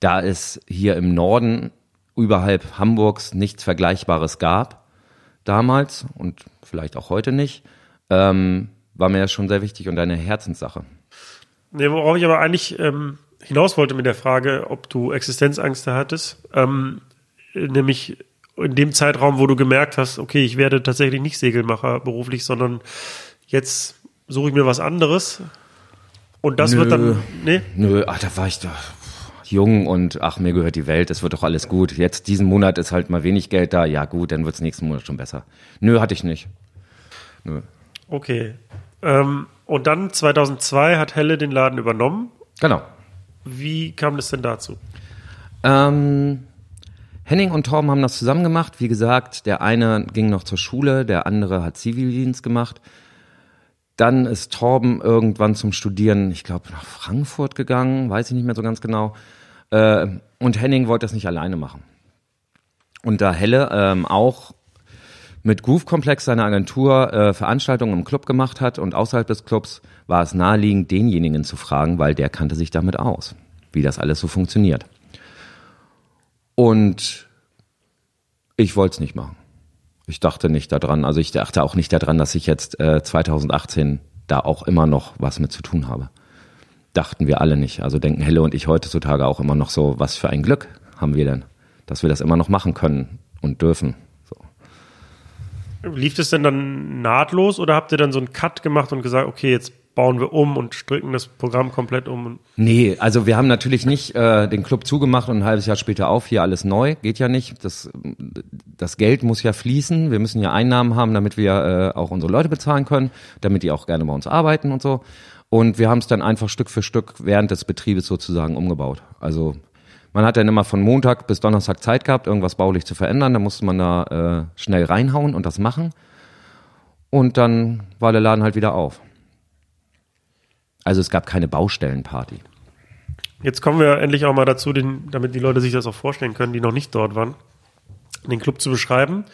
da es hier im Norden überhalb Hamburgs nichts Vergleichbares gab, damals und vielleicht auch heute nicht, ähm, war mir das schon sehr wichtig und eine Herzenssache. Nee, worauf ich aber eigentlich ähm, hinaus wollte mit der Frage, ob du Existenzängste hattest, ähm, nämlich in dem Zeitraum, wo du gemerkt hast, okay, ich werde tatsächlich nicht Segelmacher beruflich, sondern jetzt suche ich mir was anderes. Und das Nö. wird dann, nee, Nö, ach, da war ich doch jung und ach, mir gehört die Welt, es wird doch alles gut. Jetzt diesen Monat ist halt mal wenig Geld da, ja gut, dann wird's nächsten Monat schon besser. Nö, hatte ich nicht. Nö. okay. Ähm, und dann 2002 hat Helle den Laden übernommen. Genau. Wie kam das denn dazu? Ähm, Henning und Torben haben das zusammen gemacht. Wie gesagt, der eine ging noch zur Schule, der andere hat Zivildienst gemacht. Dann ist Torben irgendwann zum Studieren, ich glaube, nach Frankfurt gegangen, weiß ich nicht mehr so ganz genau. Äh, und Henning wollte das nicht alleine machen. Und da Helle ähm, auch mit Groove Komplex seine Agentur äh, Veranstaltungen im Club gemacht hat und außerhalb des Clubs war es naheliegend, denjenigen zu fragen, weil der kannte sich damit aus, wie das alles so funktioniert. Und ich wollte es nicht machen. Ich dachte nicht daran, also ich dachte auch nicht daran, dass ich jetzt äh, 2018 da auch immer noch was mit zu tun habe. Dachten wir alle nicht. Also denken Helle und ich heutzutage auch immer noch so, was für ein Glück haben wir denn, dass wir das immer noch machen können und dürfen. So. Lief das denn dann nahtlos oder habt ihr dann so einen Cut gemacht und gesagt, okay, jetzt bauen wir um und stricken das Programm komplett um? Nee, also wir haben natürlich nicht äh, den Club zugemacht und ein halbes Jahr später auf, hier alles neu, geht ja nicht. Das, das Geld muss ja fließen, wir müssen ja Einnahmen haben, damit wir äh, auch unsere Leute bezahlen können, damit die auch gerne bei uns arbeiten und so. Und wir haben es dann einfach Stück für Stück während des Betriebes sozusagen umgebaut. Also man hat dann immer von Montag bis Donnerstag Zeit gehabt, irgendwas baulich zu verändern, da musste man da äh, schnell reinhauen und das machen. Und dann war der Laden halt wieder auf. Also es gab keine Baustellenparty. Jetzt kommen wir endlich auch mal dazu, den, damit die Leute sich das auch vorstellen können, die noch nicht dort waren, den Club zu beschreiben.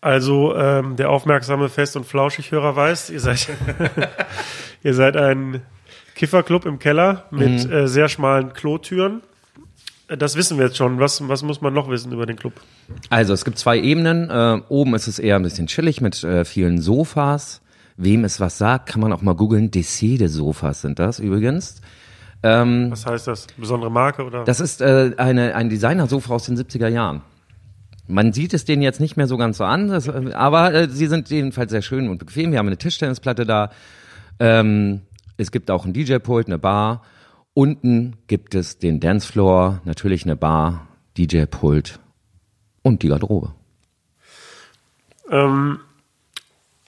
Also ähm, der aufmerksame Fest- und Flauschig-Hörer weiß, ihr seid, ihr seid ein Kifferclub im Keller mit äh, sehr schmalen Klotüren. Das wissen wir jetzt schon. Was, was muss man noch wissen über den Club? Also es gibt zwei Ebenen. Äh, oben ist es eher ein bisschen chillig mit äh, vielen Sofas. Wem es was sagt, kann man auch mal googeln. Desede-Sofas sind das übrigens. Was heißt das? Besondere Marke oder? Das ist äh, eine, ein Designersofa aus den 70er Jahren. Man sieht es denen jetzt nicht mehr so ganz so an, das, äh, aber äh, sie sind jedenfalls sehr schön und bequem. Wir haben eine Tischtennisplatte da. Ähm, es gibt auch ein DJ-Pult, eine Bar. Unten gibt es den Dancefloor, natürlich eine Bar, DJ-Pult und die Garderobe. Ähm,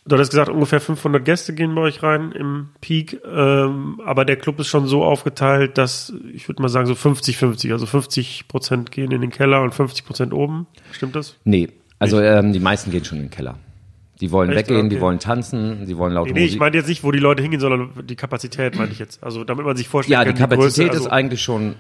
du hattest gesagt, ungefähr 500 Gäste gehen bei euch rein im Peak, ähm, aber der Club ist schon so aufgeteilt, dass ich würde mal sagen so 50-50, also 50 Prozent gehen in den Keller und 50 Prozent oben. Stimmt das? Nee, also ähm, die meisten gehen schon in den Keller. Die wollen Echt? weggehen, Okay. die wollen tanzen, die wollen laute Nee, nee, ich meine jetzt nicht, wo die Leute hingehen, sondern die Kapazität meine ich jetzt. Also damit man sich vorstellen ja, die kann, Kapazität Größe, ist also eigentlich schon,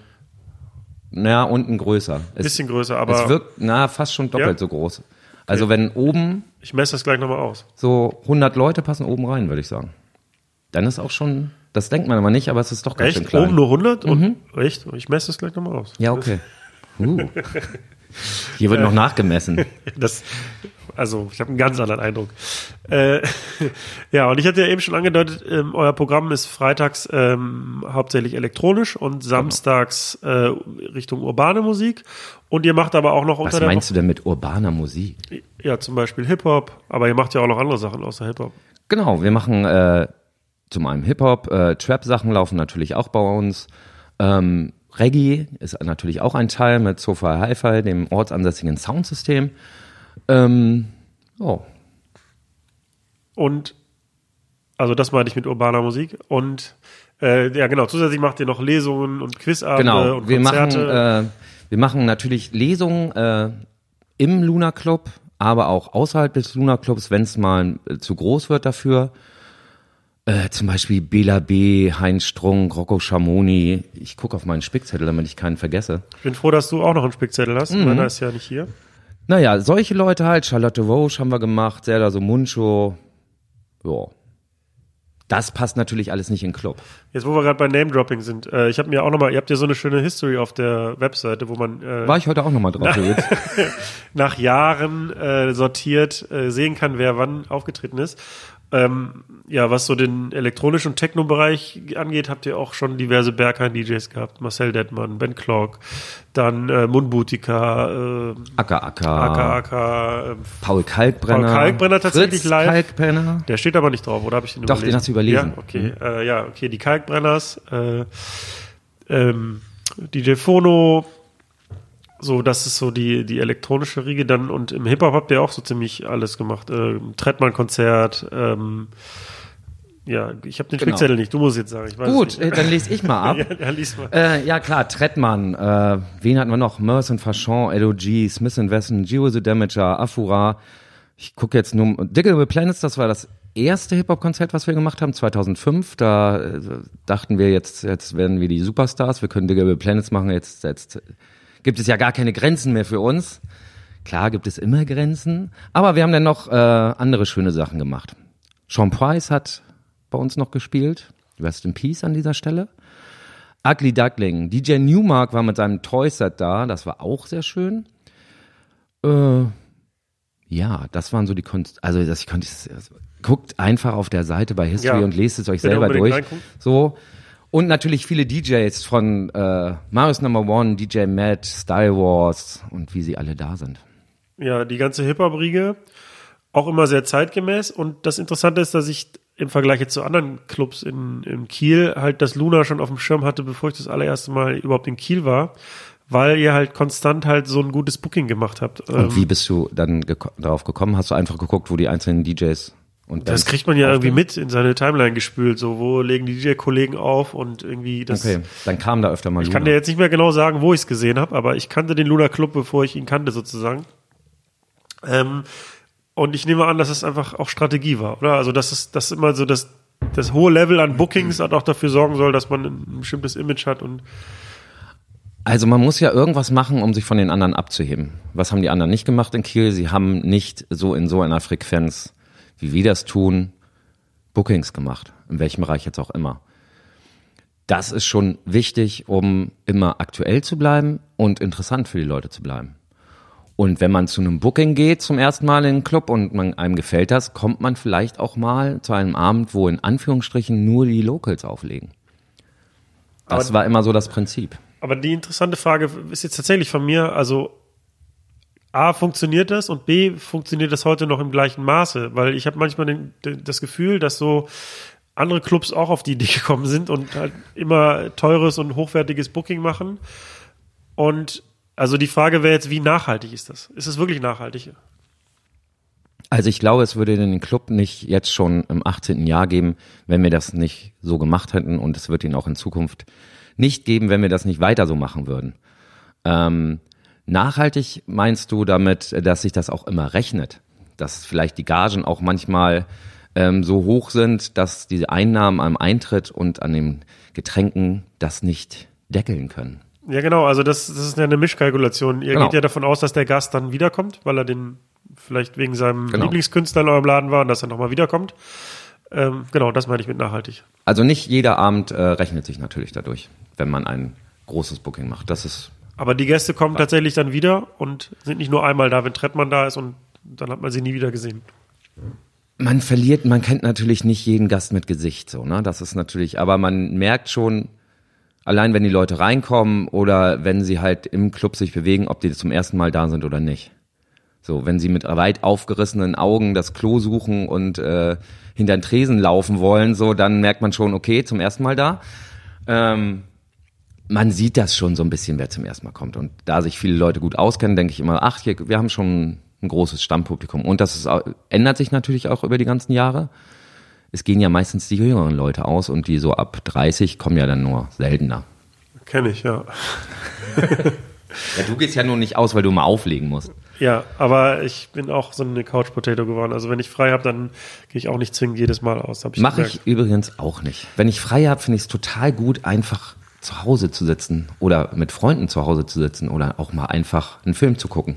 naja, unten größer. Es, bisschen größer, aber es wirkt, na, fast schon doppelt Ja? so groß. Also wenn oben ich messe das gleich nochmal aus. so 100 Leute passen oben rein, würde ich sagen. Dann ist auch schon, das denkt man aber nicht, aber es ist doch ganz schön Echt? klein. Mhm. Oben nur 100? Und, echt? Ich messe das gleich nochmal aus. Ja, okay. Uh. Hier wird noch nachgemessen. Das, also, ich habe einen ganz anderen Eindruck. Äh, ja, und ich hatte ja eben schon angedeutet, ähm, euer Programm ist freitags ähm, hauptsächlich elektronisch und samstags äh, Richtung urbane Musik. Und ihr macht aber auch noch unter Was meinst du denn mit urbaner Musik? Woche, ja, zum Beispiel Hip-Hop, aber ihr macht ja auch noch andere Sachen außer Hip-Hop. Genau, wir machen äh, zum einen Hip-Hop, äh, Trap-Sachen laufen natürlich auch bei uns. Ähm, Reggae ist natürlich auch ein Teil mit Sofa Hi-Fi, dem ortsansässigen Soundsystem. Ähm, oh, Und, also das meine ich mit urbaner Musik. Und, äh, ja genau, zusätzlich macht ihr noch Lesungen und Quizabende genau. und Wir machen, Konzerte. äh, wir machen natürlich Lesungen äh, im Luna Club, aber auch außerhalb des Luna Clubs, wenn es mal äh, zu groß wird dafür. Äh, zum Beispiel Bela B., Heinz Strunk, Rocco Schamoni. Ich gucke auf meinen Spickzettel, damit ich keinen vergesse. Ich bin froh, dass du auch noch einen Spickzettel hast. Mhm. Meiner ist ja nicht hier. Naja, solche Leute halt. Charlotte Roche haben wir gemacht, Zelda so Muncho. Ja. Das passt natürlich alles nicht in den Club. Jetzt, wo wir gerade bei Name-Dropping sind, äh, ich habe mir auch nochmal, ihr habt ja so eine schöne History auf der Webseite, wo man äh, War ich heute auch nochmal drauf übrigens. nach Jahren äh, sortiert äh, sehen kann, wer wann aufgetreten ist. Ähm, ja, was so den elektronischen und Techno-Bereich angeht, habt ihr auch schon diverse Berghain-DJs gehabt. Marcel Detmann, Ben Clock, dann äh, Mundbutika, äh, Acker Acker. Aka Aka, äh, Paul Kalkbrenner. Paul Kalkbrenner tatsächlich Fritz live. Kalkbrenner. der steht aber nicht drauf, oder habe ich den Doch, den hast du überlesen. Ja, okay, äh, ja, okay, die Kalkbrenners, äh, ähm, DJ Phono, so, das ist so die, die elektronische Riege dann und im Hip-Hop habt ihr auch so ziemlich alles gemacht. Äh, Trettmann-Konzert, ähm, ja, ich habe den Genau. Spickzettel nicht, du musst jetzt sagen, ich weiß Gut, äh, dann lese ich mal ab. ja, ja, lies mal. Äh, ja klar, Trettmann, äh, wen hatten wir noch? Merson Fachon, LOG, Smith Wesson, Gio the Damager, Afura. Ich gucke jetzt nur, Digable Planets, das war das erste Hip-Hop-Konzert, was wir gemacht haben, 2005. Da äh, dachten wir jetzt, jetzt werden wir die Superstars, wir können Digable Planets machen, jetzt, jetzt gibt es ja gar keine Grenzen mehr für uns. Klar gibt es immer Grenzen, aber wir haben dann noch äh, andere schöne Sachen gemacht. Sean Price hat bei uns noch gespielt. Rest in Peace an dieser Stelle. Ugly Duckling. DJ Newmark war mit seinem Toy-Set da. Das war auch sehr schön. Äh, ja, das waren so die Kunst. Also, das, ich konnte. Guckt einfach auf der Seite bei History Ja, und lest es euch selber durch. reingucken. So. Und natürlich viele DJs von äh, Marius Number One, DJ Matt, Style Wars und wie sie alle da sind. Ja, die ganze Hip-Hop-Riege auch immer sehr zeitgemäß. Und das Interessante ist, dass ich im Vergleich jetzt zu anderen Clubs in, in Kiel halt das Luna schon auf dem Schirm hatte, bevor ich das allererste Mal überhaupt in Kiel war, weil ihr halt konstant halt so ein gutes Booking gemacht habt. Ähm, Und wie bist du dann geko darauf gekommen? Hast du einfach geguckt, wo die einzelnen DJs und das kriegt man ja irgendwie mit in seine Timeline gespült, so wo legen die DJ-Kollegen auf und irgendwie das. Okay, dann kam da öfter mal Ich Luna. kann dir jetzt nicht mehr genau sagen, wo ich es gesehen habe, aber ich kannte den Luna Club, bevor ich ihn kannte sozusagen. Ähm, und ich nehme an, dass es einfach auch Strategie war, oder? Also dass es das immer so das, das hohe Level an Bookings hat auch dafür sorgen soll, dass man ein bestimmtes Image hat und Also man muss ja irgendwas machen, um sich von den anderen abzuheben. Was haben die anderen nicht gemacht in Kiel? Sie haben nicht so in so einer Frequenz, wie wir das tun, Bookings gemacht. In welchem Bereich jetzt auch immer. Das ist schon wichtig, um immer aktuell zu bleiben und interessant für die Leute zu bleiben. Und wenn man zu einem Booking geht zum ersten Mal in den Club und man, einem gefällt das, kommt man vielleicht auch mal zu einem Abend, wo in Anführungsstrichen nur die Locals auflegen. Das Aber- war immer so das Prinzip. Aber die interessante Frage ist jetzt tatsächlich von mir, also A, funktioniert das und B, funktioniert das heute noch im gleichen Maße? Weil ich habe manchmal den, den, das Gefühl, dass so andere Clubs auch auf die Idee gekommen sind und halt immer teures und hochwertiges Booking machen. Und also die Frage wäre jetzt, wie nachhaltig ist das? Ist es wirklich nachhaltig? Also ich glaube, es würde den Club nicht jetzt schon im 18. Jahr geben, wenn wir das nicht so gemacht hätten und es wird ihn auch in Zukunft nicht geben, wenn wir das nicht weiter so machen würden. Ähm, nachhaltig meinst du damit, dass sich das auch immer rechnet? Dass vielleicht die Gagen auch manchmal ähm, so hoch sind, dass die Einnahmen am Eintritt und an den Getränken das nicht deckeln können? Ja, genau, also das, das ist ja eine Mischkalkulation. Ihr Genau. geht ja davon aus, dass der Gast dann wiederkommt, weil er den vielleicht wegen seinem Genau. Lieblingskünstler in eurem Laden war und dass er nochmal wiederkommt. Ähm, genau, das meine ich mit nachhaltig. Also nicht jeder Abend äh, rechnet sich natürlich dadurch, wenn man ein großes Booking macht. Das ist Aber die Gäste kommen tatsächlich dann wieder und sind nicht nur einmal da, wenn Trettmann da ist und dann hat man sie nie wieder gesehen. Man verliert, man kennt natürlich nicht jeden Gast mit Gesicht, so, ne? Das ist natürlich, aber man merkt schon, allein wenn die Leute reinkommen oder wenn sie halt im Club sich bewegen, ob die zum ersten Mal da sind oder nicht. So, wenn sie mit weit aufgerissenen Augen das Klo suchen und äh, hinter den Tresen laufen wollen, so, dann merkt man schon, okay, zum ersten Mal da. Ähm, man sieht das schon so ein bisschen, wer zum ersten Mal kommt. Und da sich viele Leute gut auskennen, denke ich immer, ach, hier, wir haben schon ein großes Stammpublikum. Und das ist, ändert sich natürlich auch über die ganzen Jahre. Es gehen ja meistens die jüngeren Leute aus und die so ab 30 kommen ja dann nur seltener. Kenne ich, ja. Ja, du gehst ja nur nicht aus, weil du mal auflegen musst. Ja, aber ich bin auch so eine Couch Potato geworden. Also wenn ich frei habe, dann gehe ich auch nicht zwingend jedes Mal aus. Mache ich übrigens auch nicht. Wenn ich frei habe, finde ich es total gut, einfach zu Hause zu sitzen oder mit Freunden zu Hause zu sitzen oder auch mal einfach einen Film zu gucken.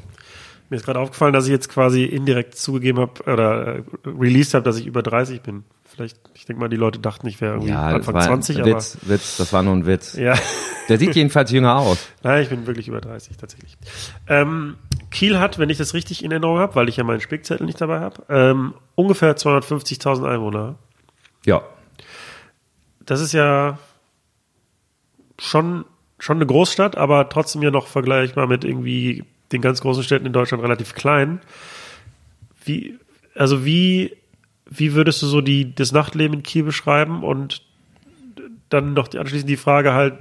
Mir ist gerade aufgefallen, dass ich jetzt quasi indirekt zugegeben habe oder äh, released habe, dass ich über 30 bin. Vielleicht, ich denke mal, die Leute dachten, ich wäre irgendwie Ja, das Anfang war 20, ein Witz, Witz, das war nur ein Witz. ja. Der sieht jedenfalls jünger aus. Nein, ich bin wirklich über 30 tatsächlich. Ähm, Kiel hat, wenn ich das richtig in Erinnerung habe, weil ich ja meinen Spickzettel nicht dabei habe, ähm, ungefähr 250.000 Einwohner. Ja, Das ist ja schon, schon eine Großstadt, aber trotzdem ja noch vergleichbar mit irgendwie den ganz großen Städten in Deutschland relativ klein. Wie, also wie, wie würdest du so die, das Nachtleben in Kiel beschreiben und dann noch anschließend die Frage halt,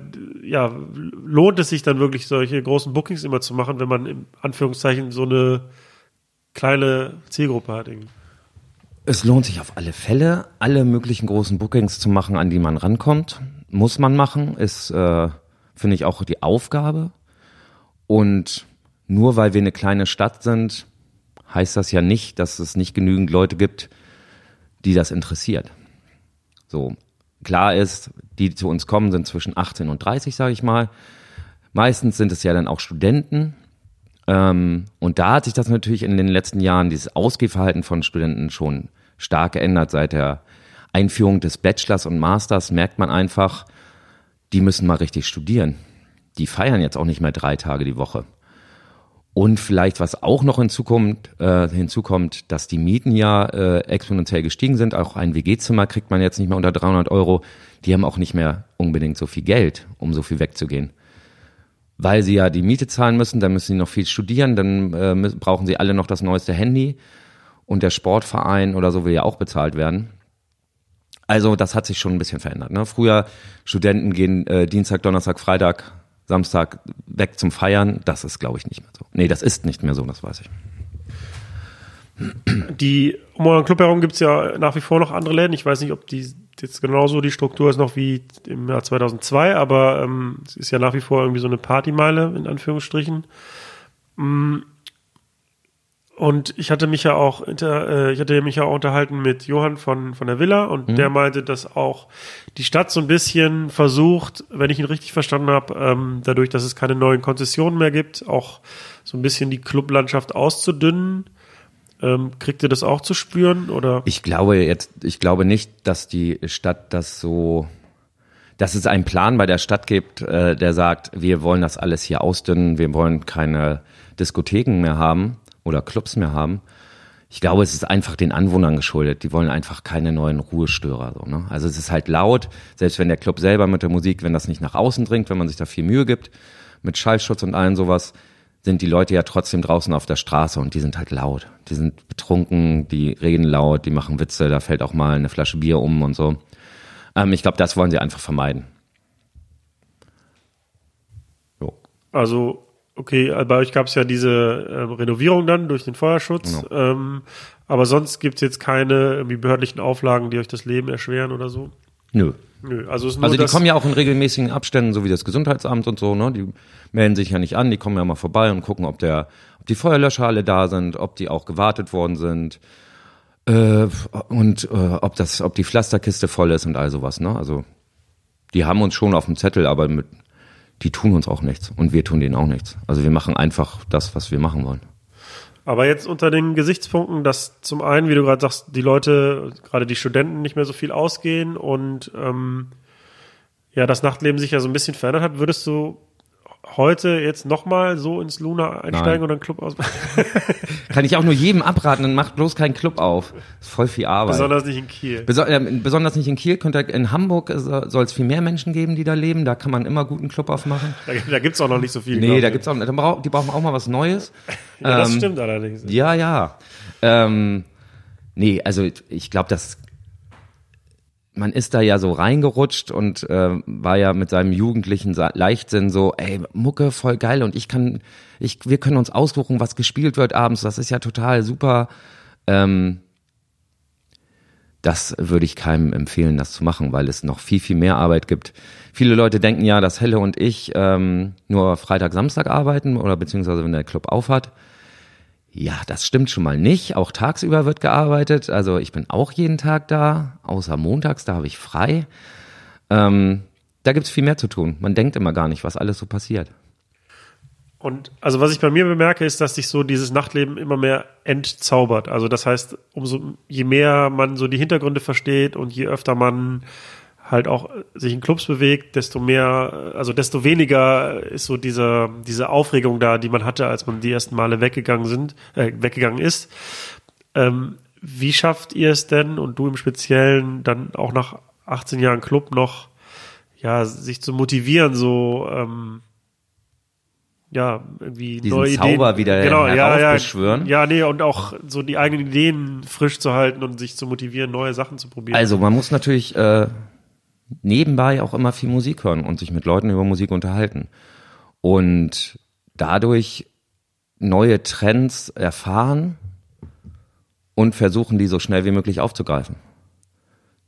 ja, lohnt es sich dann wirklich solche großen Bookings immer zu machen, wenn man im Anführungszeichen so eine kleine Zielgruppe hat irgendwie? Es lohnt sich auf alle Fälle, alle möglichen großen Bookings zu machen, an die man rankommt. Muss man machen, ist, äh, finde ich, auch die Aufgabe. Und nur weil wir eine kleine Stadt sind, heißt das ja nicht, dass es nicht genügend Leute gibt, die das interessiert. So, klar ist, die zu uns kommen, sind zwischen 18 und 30, sage ich mal. Meistens sind es ja dann auch Studenten. Ähm, und da hat sich das natürlich in den letzten Jahren, dieses Ausgehverhalten von Studenten schon stark geändert. Seit der Einführung des Bachelors und Masters merkt man einfach, die müssen mal richtig studieren. Die feiern jetzt auch nicht mehr drei Tage die Woche. Und vielleicht, was auch noch hinzukommt, äh, hinzukommt, dass die Mieten ja äh, exponentiell gestiegen sind. Auch ein WG-Zimmer kriegt man jetzt nicht mehr unter 300 Euro. Die haben auch nicht mehr unbedingt so viel Geld, um so viel wegzugehen. Weil sie ja die Miete zahlen müssen, dann müssen sie noch viel studieren, dann äh, brauchen sie alle noch das neueste Handy. Und der Sportverein oder so will ja auch bezahlt werden. Also das hat sich schon ein bisschen verändert. Ne? Früher Studenten gehen äh, Dienstag, Donnerstag, Freitag, Samstag weg zum Feiern. Das ist, glaube ich, nicht mehr so. Nee, das ist nicht mehr so, das weiß ich. Die um euren Club herum gibt es ja nach wie vor noch andere Läden. Ich weiß nicht, ob die jetzt genauso die Struktur ist noch wie im Jahr 2002, aber ähm, es ist ja nach wie vor irgendwie so eine Partymeile in Anführungsstrichen. Mm. Und ich hatte mich ja auch inter, äh, ich hatte mich ja auch unterhalten mit Johann von von der Villa und der meinte, dass auch die Stadt so ein bisschen versucht, wenn ich ihn richtig verstanden habe, ähm, dadurch, dass es keine neuen Konzessionen mehr gibt, auch so ein bisschen die Clublandschaft auszudünnen. Ähm, kriegt ihr das auch zu spüren oder? Ich glaube jetzt, ich glaube nicht, dass die Stadt das so, dass es einen Plan bei der Stadt gibt, äh, der sagt, wir wollen das alles hier ausdünnen, wir wollen keine Diskotheken mehr haben oder Clubs mehr haben. Ich glaube, es ist einfach den Anwohnern geschuldet. Die wollen einfach keine neuen Ruhestörer. So, ne? Also es ist halt laut, selbst wenn der Club selber mit der Musik, wenn das nicht nach außen dringt, wenn man sich da viel Mühe gibt, mit Schallschutz und allem sowas, sind die Leute ja trotzdem draußen auf der Straße und die sind halt laut. Die sind betrunken, die reden laut, die machen Witze, da fällt auch mal eine Flasche Bier um und so. Ähm, ich glaube, das wollen sie einfach vermeiden. Jo. Also, okay, bei euch gab es ja diese ähm, Renovierung dann durch den Feuerschutz, ähm, aber sonst gibt es jetzt keine irgendwie behördlichen Auflagen, die euch das Leben erschweren oder so? Nö. Nö, also es ist nur Also die kommen ja auch in regelmäßigen Abständen, so wie das Gesundheitsamt und so, ne? Die melden sich ja nicht an, die kommen ja mal vorbei und gucken, ob der, ob die Feuerlöscher alle da sind, ob die auch gewartet worden sind. Äh, und äh, ob das, ob die Pflasterkiste voll ist und all sowas, ne? Also die haben uns schon auf dem Zettel, aber mit, die tun uns auch nichts und wir tun denen auch nichts. Also wir machen einfach das, was wir machen wollen. Aber jetzt unter den Gesichtspunkten, dass zum einen, wie du gerade sagst, die Leute, gerade die Studenten nicht mehr so viel ausgehen und ähm, ja, das Nachtleben sich ja so ein bisschen verändert hat, würdest du heute jetzt nochmal so ins Luna einsteigen Nein. oder einen Club aus? Kann ich auch nur jedem abraten, dann macht bloß keinen Club auf. ist voll viel Arbeit. Besonders nicht in Kiel. Beso äh, besonders nicht in Kiel, könnte in Hamburg äh, soll es viel mehr Menschen geben, die da leben. Da kann man immer guten Club aufmachen. Da, da gibt's auch noch nicht so viel. Nee, da gibt's auch, da brauch, die brauchen auch mal was Neues. Ja, das ähm, stimmt allerdings. Ja, ja. Ähm, nee, also ich glaube, dass man ist da ja so reingerutscht und äh, war ja mit seinem jugendlichen Leichtsinn so, ey, Mucke, voll geil und ich kann, ich, wir können uns aussuchen, was gespielt wird abends, das ist ja total super. Ähm, das würde ich keinem empfehlen, das zu machen, weil es noch viel, viel mehr Arbeit gibt. Viele Leute denken ja, dass Helle und ich ähm, nur Freitag, Samstag arbeiten oder beziehungsweise wenn der Club aufhat. Ja, das stimmt schon mal nicht. Auch tagsüber wird gearbeitet. Also ich bin auch jeden Tag da, außer montags, da habe ich frei. Ähm, da gibt's viel mehr zu tun. Man denkt immer gar nicht, was alles so passiert. Und also was ich bei mir bemerke, ist, dass sich so dieses Nachtleben immer mehr entzaubert. Also das heißt, umso je mehr man so die Hintergründe versteht und je öfter man halt auch sich in Clubs bewegt, desto mehr, also desto weniger ist so diese, diese Aufregung da, die man hatte, als man die ersten Male weggegangen sind, äh, weggegangen ist. Ähm, wie schafft ihr es denn und du im Speziellen dann auch nach 18 Jahren Club noch, ja, sich zu motivieren, so ähm, ja, irgendwie Diesen neue Zauber Ideen. wieder genau, ja, ja, heraufbeschwören. ja, nee, und auch so die eigenen Ideen frisch zu halten und sich zu motivieren, neue Sachen zu probieren. Also man muss natürlich äh, nebenbei auch immer viel Musik hören und sich mit Leuten über Musik unterhalten. Und dadurch neue Trends erfahren und versuchen, die so schnell wie möglich aufzugreifen.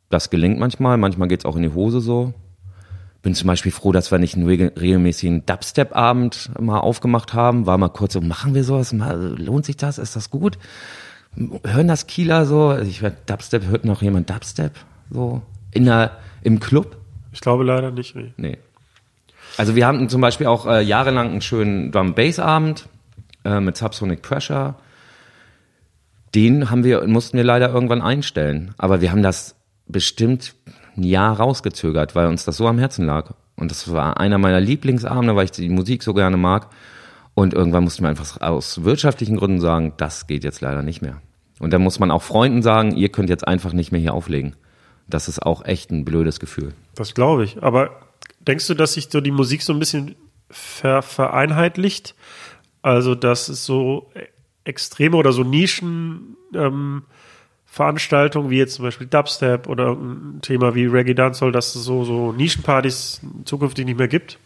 Das gelingt manchmal, manchmal geht's auch in die Hose so. Bin zum Beispiel froh, dass wir nicht einen regel- regelmäßigen Dubstep-Abend mal aufgemacht haben. War mal kurz so, machen wir sowas? Lohnt sich das? Ist das gut? Hören das Kieler so? Also ich werd Dubstep, hört noch jemand Dubstep? So in der, im Club? ich glaube leider nicht. Nee. Nee. Also wir haben zum Beispiel auch äh, jahrelang einen schönen Drum-Bass-Abend äh, mit Subsonic Pressure. Den haben wir, mussten wir leider irgendwann einstellen. Aber wir haben das bestimmt ein Jahr rausgezögert, weil uns das so am Herzen lag. Und das war einer meiner Lieblingsabende, weil ich die Musik so gerne mag. Und irgendwann mussten wir einfach aus wirtschaftlichen Gründen sagen, das geht jetzt leider nicht mehr. Und dann muss man auch Freunden sagen, ihr könnt jetzt einfach nicht mehr hier auflegen. Das ist auch echt ein blödes Gefühl. Das glaube ich. Aber denkst du, dass sich so die Musik so ein bisschen ver vereinheitlicht? Also, dass es so extreme oder so Nischen ähm, Veranstaltungen wie jetzt zum Beispiel Dubstep oder irgendein Thema wie Reggae Dancehall, dass es so, so Nischenpartys zukünftig nicht mehr gibt?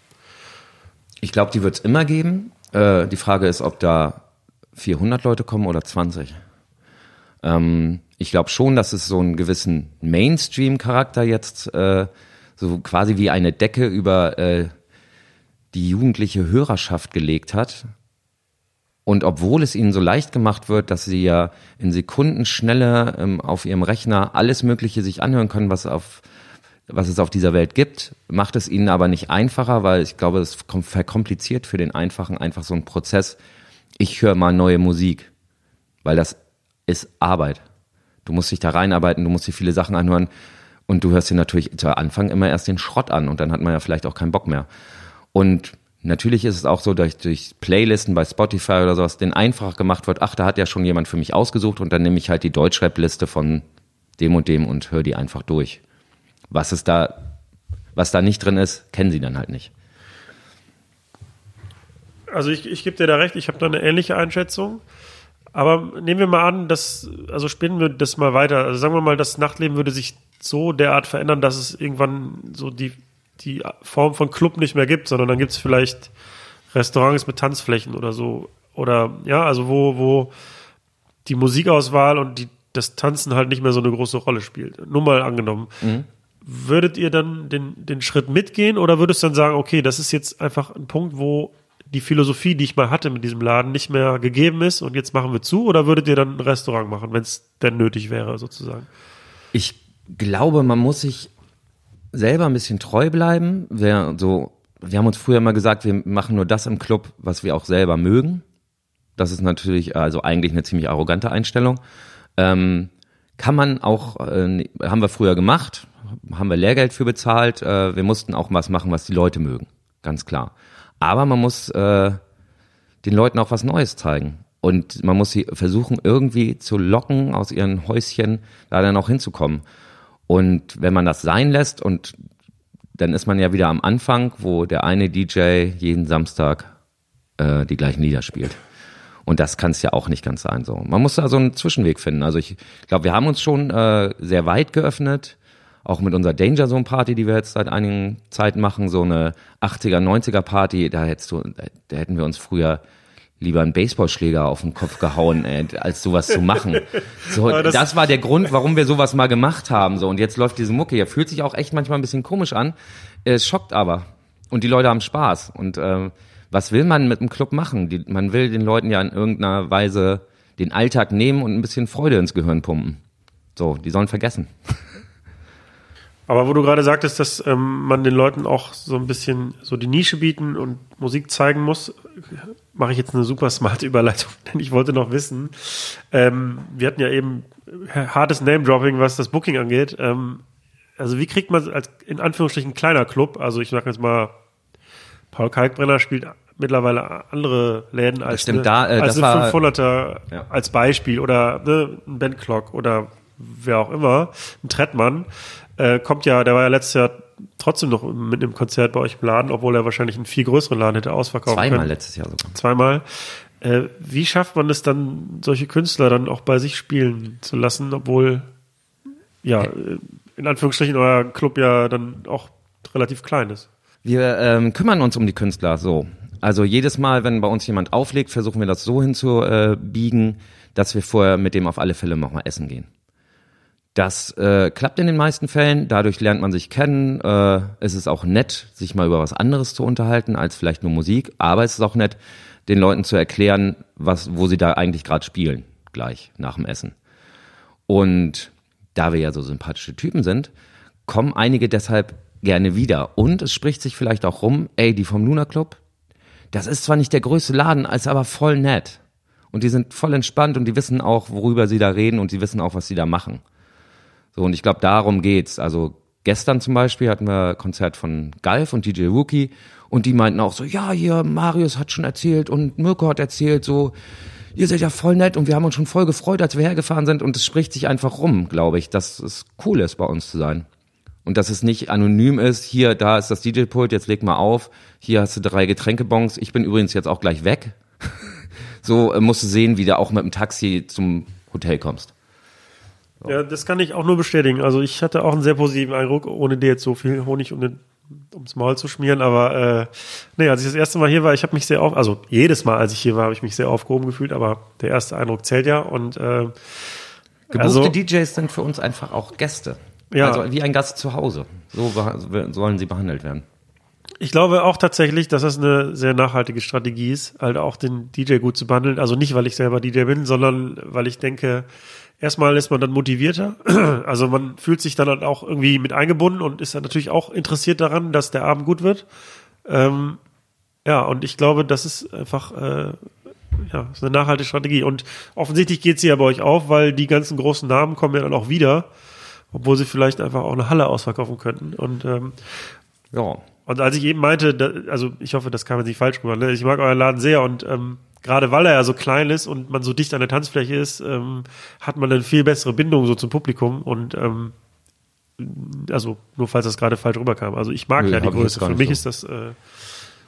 Ich glaube, die wird es immer geben. Äh, die Frage ist, ob da 400 Leute kommen oder 20. Ähm, ich glaube schon, dass es so einen gewissen Mainstream-Charakter jetzt äh, so quasi wie eine Decke über äh, die jugendliche Hörerschaft gelegt hat. Und obwohl es ihnen so leicht gemacht wird, dass sie ja in Sekundenschnelle ähm, auf ihrem Rechner alles Mögliche sich anhören können, was auf was es auf dieser Welt gibt, macht es ihnen aber nicht einfacher, weil ich glaube, es kom- verkompliziert für den Einfachen einfach so ein Prozess. Ich höre mal neue Musik, weil das ist Arbeit. Du musst dich da reinarbeiten, du musst dir viele Sachen anhören und du hörst dir natürlich zu Anfang immer erst den Schrott an und dann hat man ja vielleicht auch keinen Bock mehr. Und natürlich ist es auch so, durch, durch Playlisten bei Spotify oder sowas, den einfach gemacht wird, ach, da hat ja schon jemand für mich ausgesucht und dann nehme ich halt die Deutschrap-Liste von dem und dem und höre die einfach durch. Was es da, was da nicht drin ist, kennen sie dann halt nicht. Also ich, ich gebe dir da recht, ich habe da eine ähnliche Einschätzung. Aber nehmen wir mal an, dass, also spinnen wir das mal weiter. Also sagen wir mal, das Nachtleben würde sich so derart verändern, dass es irgendwann so die, die Form von Club nicht mehr gibt, sondern dann gibt es vielleicht Restaurants mit Tanzflächen oder so. Oder ja, also wo, wo die Musikauswahl und die, das Tanzen halt nicht mehr so eine große Rolle spielt. Nur mal angenommen. Würdet ihr dann den, den Schritt mitgehen oder würdest du dann sagen, okay, das ist jetzt einfach ein Punkt, wo die Philosophie, die ich mal hatte mit diesem Laden, nicht mehr gegeben ist und jetzt machen wir zu? Oder würdet ihr dann ein Restaurant machen, wenn es denn nötig wäre, sozusagen? Ich glaube, man muss sich selber ein bisschen treu bleiben. Wir, so, wir haben uns früher immer gesagt, wir machen nur das im Club, was wir auch selber mögen. Das ist natürlich also eigentlich eine ziemlich arrogante Einstellung. Ähm, kann man auch, äh, haben wir früher gemacht, haben wir Lehrgeld für bezahlt. Äh, wir mussten auch was machen, was die Leute mögen, ganz klar. Aber man muss äh, den Leuten auch was Neues zeigen. Und man muss sie versuchen, irgendwie zu locken aus ihren Häuschen, da dann auch hinzukommen. Und wenn man das sein lässt und dann ist man ja wieder am Anfang, wo der eine DJ jeden Samstag äh, die gleichen Lieder spielt. Und das kann es ja auch nicht ganz sein. So, man muss da so einen Zwischenweg finden. Also ich glaube, wir haben uns schon äh, sehr weit geöffnet, auch mit unserer Danger Zone Party, die wir jetzt seit einigen Zeit machen, so eine 80er, 90er Party. Da hättest du, da hätten wir uns früher lieber einen Baseballschläger auf den Kopf gehauen, äh, als sowas zu machen. So, das, das- war der Grund, warum wir sowas mal gemacht haben. So und jetzt läuft diese Mucke. hier. fühlt sich auch echt manchmal ein bisschen komisch an. Es schockt aber und die Leute haben Spaß. Und äh, was will man mit einem Club machen? Die, man will den Leuten ja in irgendeiner Weise den Alltag nehmen und ein bisschen Freude ins Gehirn pumpen. So, die sollen vergessen. Aber wo du gerade sagtest, dass ähm, man den Leuten auch so ein bisschen so die Nische bieten und Musik zeigen muss, mache ich jetzt eine super smarte Überleitung, denn ich wollte noch wissen, ähm, wir hatten ja eben hartes Name-Dropping, was das Booking angeht. Ähm, also wie kriegt man als in Anführungsstrichen kleiner Club, also ich sage jetzt mal, Paul Kalkbrenner spielt mittlerweile andere Läden als stimmt, eine, da, äh, als das eine war- 500er Ja. als Beispiel oder ne, ein Ben Clock oder wer auch immer, ein Trettmann, äh, kommt ja, der war ja letztes Jahr trotzdem noch mit einem Konzert bei euch im Laden, obwohl er wahrscheinlich einen viel größeren Laden hätte ausverkaufen Zweimal können. letztes Jahr sogar. Zweimal. Äh, wie schafft man es dann, solche Künstler dann auch bei sich spielen zu lassen, obwohl, ja, äh, in Anführungsstrichen euer Club ja dann auch relativ klein ist? Wir ähm, kümmern uns um die Künstler so. Also jedes Mal, wenn bei uns jemand auflegt, versuchen wir das so hinzubiegen, dass wir vorher mit dem auf alle Fälle noch mal essen gehen. Das äh, klappt in den meisten Fällen. Dadurch lernt man sich kennen. Äh, es ist auch nett, sich mal über was anderes zu unterhalten als vielleicht nur Musik. Aber es ist auch nett, den Leuten zu erklären, was, wo sie da eigentlich gerade spielen, gleich nach dem Essen. Und da wir ja so sympathische Typen sind, kommen einige deshalb gerne wieder. Und es spricht sich vielleicht auch rum, ey, die vom Luna Club, das ist zwar nicht der größte Laden, ist aber voll nett. Und die sind voll entspannt und die wissen auch, worüber sie da reden und die wissen auch, was sie da machen. So, und ich glaube, darum geht's. Also gestern zum Beispiel hatten wir Konzert von Galf und DJ Wookie und die meinten auch so, ja, hier, Marius hat schon erzählt und Mirko hat erzählt, so, ihr seid ja voll nett und wir haben uns schon voll gefreut, als wir hergefahren sind und es spricht sich einfach rum, glaube ich, dass es cool ist, bei uns zu sein. Und dass es nicht anonym ist, hier, da ist das DJ-Pult, jetzt leg mal auf, hier hast du drei Getränkebons, ich bin übrigens jetzt auch gleich weg. so äh, musst du sehen, wie du auch mit dem Taxi zum Hotel kommst. Ja, das kann ich auch nur bestätigen. Also ich hatte auch einen sehr positiven Eindruck, ohne dir jetzt so viel Honig um den, ums Maul zu schmieren. Aber äh, nee, als ich das erste Mal hier war, ich habe mich sehr auf, also jedes Mal, als ich hier war, habe ich mich sehr aufgehoben gefühlt. Aber der erste Eindruck zählt ja. Und äh, Gebuchte Also- DJs sind für uns einfach auch Gäste. Ja. Also wie ein Gast zu Hause. So sollen sie behandelt werden. Ich glaube auch tatsächlich, dass das eine sehr nachhaltige Strategie ist, halt auch den DJ gut zu behandeln. Also nicht, weil ich selber DJ bin, sondern weil ich denke, erstmal ist man dann motivierter. Also man fühlt sich dann auch irgendwie mit eingebunden und ist dann natürlich auch interessiert daran, dass der Abend gut wird. Ähm, ja, und ich glaube, das ist einfach äh, ja, ist eine nachhaltige Strategie. Und offensichtlich geht sie ja bei euch auf, weil die ganzen großen Namen kommen ja dann auch wieder, obwohl sie vielleicht einfach auch eine Halle ausverkaufen könnten. Und ähm, Ja. und als ich eben meinte, da, also ich hoffe, das kam jetzt nicht falsch rüber, ne? ich mag euren Laden sehr und ähm, gerade weil er ja so klein ist und man so dicht an der Tanzfläche ist, ähm, hat man eine viel bessere Bindung so zum Publikum und ähm, also nur falls das gerade falsch rüberkam. Also ich mag Nö, ja die Größe. Für mich so. ist das äh,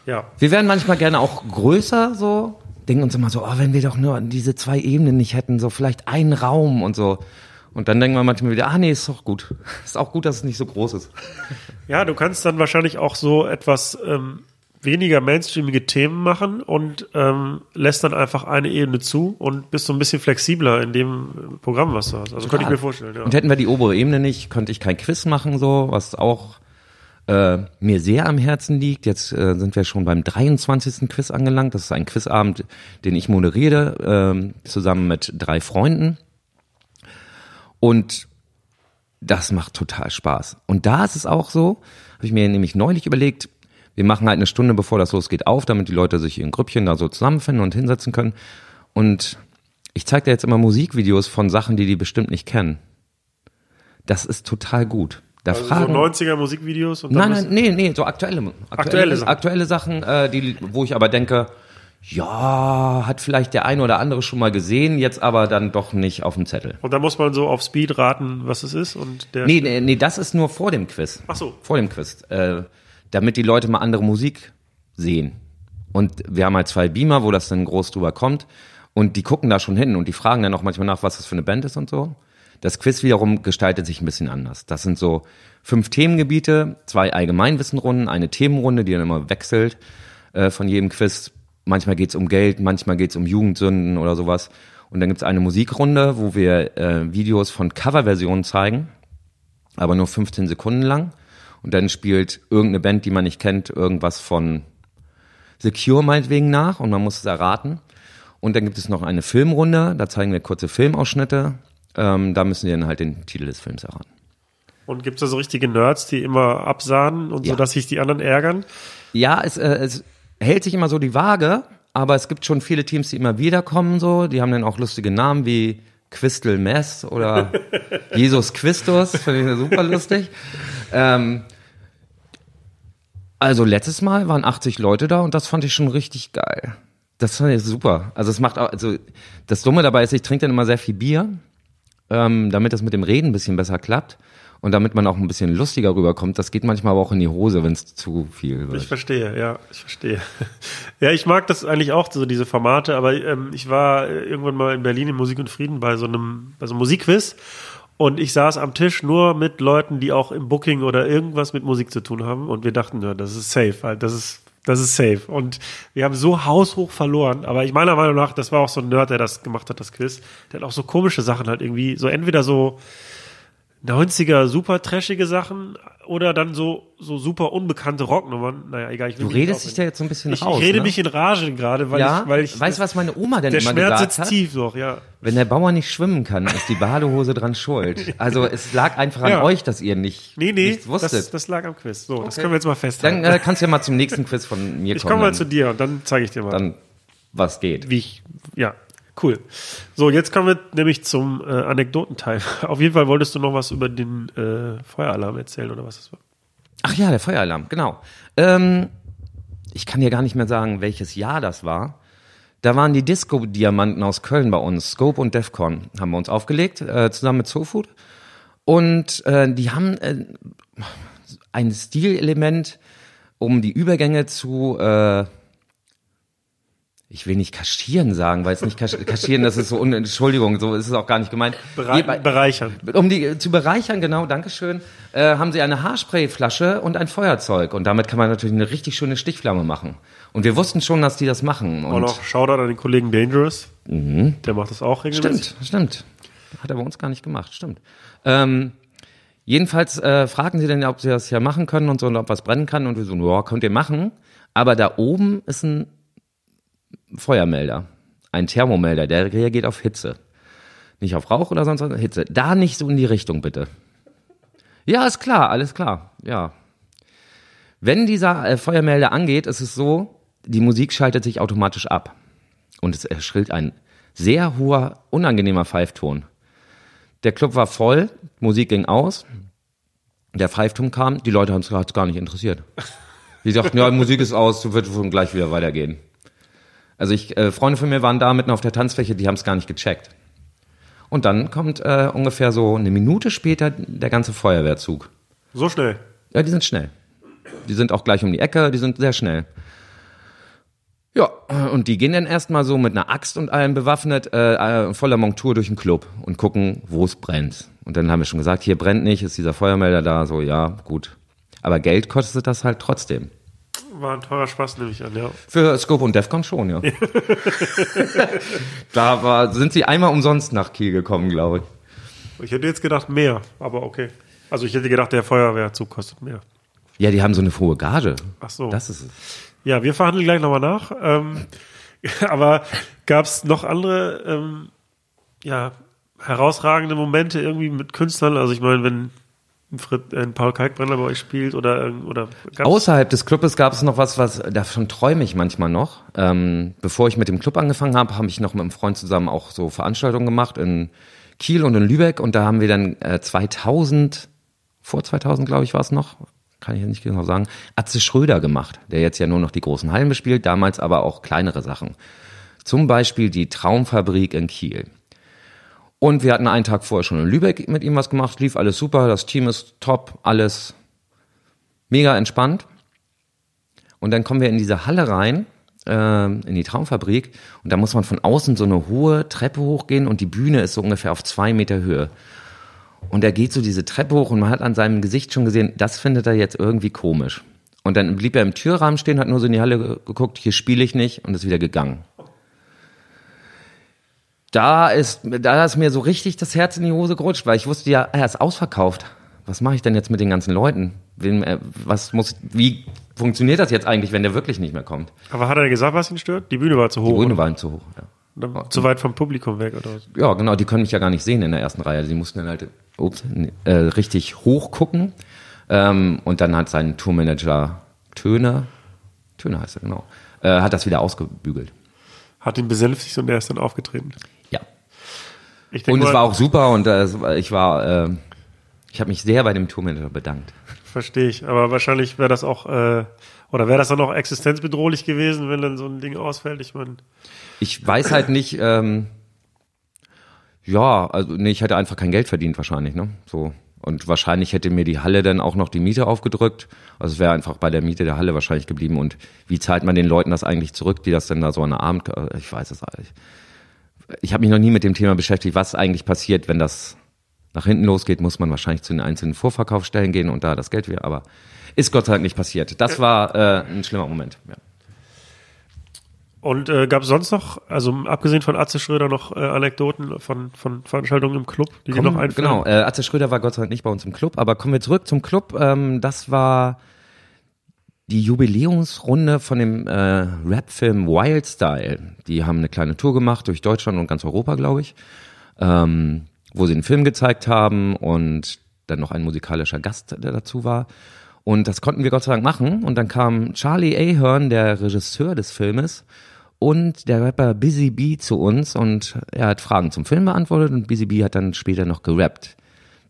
ja. Wir wären manchmal gerne auch größer so. Denken uns immer so, oh, wenn wir doch nur diese zwei Ebenen nicht hätten, so vielleicht einen Raum und so. Und dann denken wir manchmal wieder, ah nee, ist doch gut. Ist auch gut, dass es nicht so groß ist. Ja, du kannst dann wahrscheinlich auch so etwas ähm, weniger mainstreamige Themen machen und ähm, lässt dann einfach eine Ebene zu und bist so ein bisschen flexibler in dem Programm, was du hast. Also könnte ich mir vorstellen, ja. Und hätten wir die obere Ebene nicht, könnte ich kein Quiz machen, so, was auch äh, mir sehr am Herzen liegt. Jetzt äh, sind wir schon beim 23. Quiz angelangt. Das ist ein Quizabend, den ich moderiere, ähm, zusammen mit drei Freunden. Und das macht total Spaß. Und da ist es auch so, habe ich mir nämlich neulich überlegt, wir machen halt eine Stunde, bevor das losgeht, auf, damit die Leute sich in Grüppchen da so zusammenfinden und hinsetzen können. Und ich zeige dir jetzt immer Musikvideos von Sachen, die die bestimmt nicht kennen. Das ist total gut. Da Also fragen, so 90er Musikvideos und Nein, nein, nee, nee, so aktuelle, aktuelle, Aktuelle Sachen. aktuelle Sachen, äh, die, wo ich aber denke, ja, hat vielleicht der eine oder andere schon mal gesehen, jetzt aber dann doch nicht auf dem Zettel. Und dann muss man so auf Speed raten, was es ist. Und der Nee, nee, nee, das ist nur vor dem Quiz. Ach so. Vor dem Quiz. Äh, damit die Leute mal andere Musik sehen. Und wir haben halt zwei Beamer, wo das dann groß drüber kommt. Und die gucken da schon hin und die fragen dann auch manchmal nach, was das für eine Band ist und so. Das Quiz wiederum gestaltet sich ein bisschen anders. Das sind so fünf Themengebiete, zwei Allgemeinwissenrunden, eine Themenrunde, die dann immer wechselt äh, von jedem Quiz. Manchmal geht's um Geld, manchmal geht's um Jugendsünden oder sowas. Und dann gibt's eine Musikrunde, wo wir äh, Videos von Coverversionen zeigen, aber nur 15 Sekunden lang. Und dann spielt irgendeine Band, die man nicht kennt, irgendwas von The Cure meinetwegen nach und man muss es erraten. Und dann gibt es noch eine Filmrunde, da zeigen wir kurze Filmausschnitte. Ähm, da müssen die dann halt den Titel des Films erraten. Und gibt es da so richtige Nerds, die immer absahnen und Ja. so, dass sich die anderen ärgern? Ja, es, äh, es hält sich immer so die Waage, aber es gibt schon viele Teams, die immer wiederkommen so. Die haben dann auch lustige Namen wie Quistel Mess oder Jesus Christus, finde ich super lustig. Ähm, also letztes Mal waren 80 Leute da und das fand ich schon richtig geil. Das fand ich super. Also es macht auch, also das Dumme dabei ist, ich trinke dann immer sehr viel Bier, ähm, damit das mit dem Reden ein bisschen besser klappt und damit man auch ein bisschen lustiger rüberkommt. Das geht manchmal aber auch in die Hose, wenn es zu viel wird. Ich verstehe, ja, ich verstehe. Ja, ich mag das eigentlich auch, so diese Formate, aber ähm, ich war äh, irgendwann mal in Berlin in Musik und Frieden bei so einem, bei so einem Musikquiz und ich saß am Tisch nur mit Leuten, die auch im Booking oder irgendwas mit Musik zu tun haben. Und wir dachten, ja, das ist safe, halt, das ist, das ist safe. Und wir haben so haushoch verloren, aber ich meiner Meinung nach, das war auch so ein Nerd, der das gemacht hat, das Quiz, der hat auch so komische Sachen halt irgendwie, so entweder so 90er super trashige Sachen oder dann so, so super unbekannte Rocknummern. Naja, egal. Ich will Du redest dich da jetzt so ein bisschen ich, raus. ich rede ne? mich in Rage gerade, weil ja, ich, weil ich, weißt du, was meine Oma denn der immer Schmerz gesagt sitzt hat? tief noch, ja. Wenn der Bauer nicht schwimmen kann, ist die Badehose dran schuld. Also es lag einfach an Ja. euch, dass ihr nicht Nee, nee, nichts wusstet. das, das lag am Quiz. So, das Okay. können wir jetzt mal festhalten. dann äh, kannst du ja mal zum nächsten Quiz von mir ich kommen. komme mal zu dir und dann zeige ich dir mal, Dann was geht. wie ich, ja, cool. So, jetzt kommen wir nämlich zum äh, Anekdotenteil. Auf jeden Fall wolltest du noch was über den äh, Feueralarm erzählen oder was das war. Ach ja, der Feueralarm, genau. Ähm, ich kann dir gar nicht mehr sagen, welches Jahr das war. Da waren die Disco-Diamanten aus Köln bei uns. Scope und Defcon haben wir uns aufgelegt, äh, zusammen mit Sofood. Und äh, die haben äh, ein Stilelement, um die Übergänge zu, äh, ich will nicht kaschieren sagen, weil es nicht kasch kaschieren, das ist so, un Entschuldigung, so ist es auch gar nicht gemeint. Berei bereichern. um die zu bereichern, genau, Dankeschön, äh, haben sie eine Haarsprayflasche und ein Feuerzeug. Und damit kann man natürlich eine richtig schöne Stichflamme machen. Und wir wussten schon, dass die das machen. Und Und noch Shoutout an den Kollegen Dangerous. Der macht das auch regelmäßig. stimmt, stimmt. Hat er bei uns gar nicht gemacht, stimmt. Ähm, jedenfalls äh, fragen sie dann, ja, ob sie das ja machen können und so, und ob was brennen kann. Und wir so, ja, könnt ihr machen. Aber da oben ist ein Feuermelder, ein Thermomelder, der reagiert auf Hitze. Nicht auf Rauch oder sonst was, Hitze. Da nicht so in die Richtung, bitte. Ja, ist klar, alles klar, ja. Wenn dieser äh, Feuermelder angeht, ist es so, die Musik schaltet sich automatisch ab. Und es erschrillt ein sehr hoher, unangenehmer Pfeifton. Der Club war voll, Musik ging aus, der Pfeifton kam, die Leute haben es gar nicht interessiert. Die sagten, ja, Musik ist aus, so wird schon gleich wieder weitergehen. Also ich, äh, Freunde von mir waren da mitten auf der Tanzfläche, die haben es gar nicht gecheckt. Und dann kommt äh, ungefähr so eine Minute später der ganze Feuerwehrzug. So schnell. Ja, die sind schnell. Die sind auch gleich um die Ecke, die sind sehr schnell. Ja, und die gehen dann erstmal so mit einer Axt und allem bewaffnet, äh, äh, voller Montur durch den Club und gucken, wo es brennt. Und dann haben wir schon gesagt, hier brennt nicht, ist dieser Feuermelder da, so, ja, gut. Aber Geld kostet das halt trotzdem. War ein teurer Spaß, nehme ich an, ja. Für Scope und Defcon schon, ja. da war, sind sie einmal umsonst nach Kiel gekommen, glaube ich. Ich hätte jetzt gedacht mehr, aber okay. Also ich hätte gedacht, der Feuerwehrzug kostet mehr. Ja, die haben so eine hohe Gage. Ach so. Das ist es. Ja, wir verhandeln gleich nochmal nach. Ähm, aber gab es noch andere, ähm, ja, herausragende Momente irgendwie mit Künstlern? Also ich meine, wenn Frit, ein Paul Kalkbrenner bei euch spielt oder irgend- oder Außerhalb des Clubes gab es noch was, was davon träume ich manchmal noch. Ähm, bevor ich mit dem Club angefangen habe, habe ich noch mit einem Freund zusammen auch so Veranstaltungen gemacht in Kiel und in Lübeck und da haben wir dann äh, 2000, vor 2000 glaube ich war es noch, kann ich jetzt nicht genau sagen, Atze Schröder gemacht, der jetzt ja nur noch die großen Hallen bespielt, damals aber auch kleinere Sachen. Zum Beispiel die Traumfabrik in Kiel. Und wir hatten einen Tag vorher schon in Lübeck mit ihm was gemacht, lief alles super, das Team ist top, alles mega entspannt. Und dann kommen wir in diese Halle rein, ähm, in die Traumfabrik, und da muss man von außen so eine hohe Treppe hochgehen und die Bühne ist so ungefähr auf zwei Meter Höhe. Und er geht so diese Treppe hoch und man hat an seinem Gesicht schon gesehen, das findet er jetzt irgendwie komisch. Und dann blieb er im Türrahmen stehen, hat nur so in die Halle ge- geguckt, hier spiele ich nicht und ist wieder gegangen. Da ist, da ist mir so richtig das Herz in die Hose gerutscht, weil ich wusste ja, er ist ausverkauft. Was mache ich denn jetzt mit den ganzen Leuten? Wem, äh, was muss, wie funktioniert das jetzt eigentlich, wenn der wirklich nicht mehr kommt? Aber hat er gesagt, was ihn stört? Die Bühne war zu hoch. Die Bühne oder? war zu hoch. Ja. Dann Zu weit vom Publikum weg, oder was? Ja, genau, die können mich ja gar nicht sehen in der ersten Reihe. Die mussten dann halt ups, äh, richtig hoch gucken. Ähm, und dann hat sein Tourmanager Töne, Töne heißt er, genau, äh, hat das wieder ausgebügelt. Hat ihn besänftigt und er ist dann aufgetreten. Ja. Ich denk Und es war auch super und äh, ich war, äh, ich habe mich sehr bei dem Tourmanager bedankt. Verstehe ich. Aber wahrscheinlich wäre das auch, äh, oder wäre das dann auch existenzbedrohlich gewesen, wenn dann so ein Ding ausfällt? Ich meine, Ich weiß halt nicht, ähm, ja, also nee, ich hätte einfach kein Geld verdient wahrscheinlich, ne? So. Und wahrscheinlich hätte mir die Halle dann auch noch die Miete aufgedrückt. Also es wäre einfach bei der Miete der Halle wahrscheinlich geblieben. Und wie zahlt man den Leuten das eigentlich zurück, die das denn da so an der Abend, äh, ich weiß es eigentlich. Ich habe mich noch nie mit dem Thema beschäftigt, was eigentlich passiert, wenn das nach hinten losgeht, muss man wahrscheinlich zu den einzelnen Vorverkaufsstellen gehen und da das Geld wieder, aber ist Gott sei Dank nicht passiert. Das war äh, ein schlimmer Moment. Ja. und äh, gab es sonst noch, also abgesehen von Atze Schröder, noch äh, Anekdoten von, von Veranstaltungen im Club, die dir Kommen- noch einfallen? Genau, äh, Atze Schröder war Gott sei Dank nicht bei uns im Club, aber kommen wir zurück zum Club. Ähm, das war die Jubiläumsrunde von dem äh, Rap-Film Wild Style. Die haben eine kleine Tour gemacht durch Deutschland und ganz Europa, glaube ich, ähm, wo sie einen Film gezeigt haben und dann noch ein musikalischer Gast, der dazu war. Und das konnten wir Gott sei Dank machen. Und dann kam Charlie Ahern, der Regisseur des Filmes, und der Rapper Busy B zu uns und er hat Fragen zum Film beantwortet und Busy B hat dann später noch gerappt.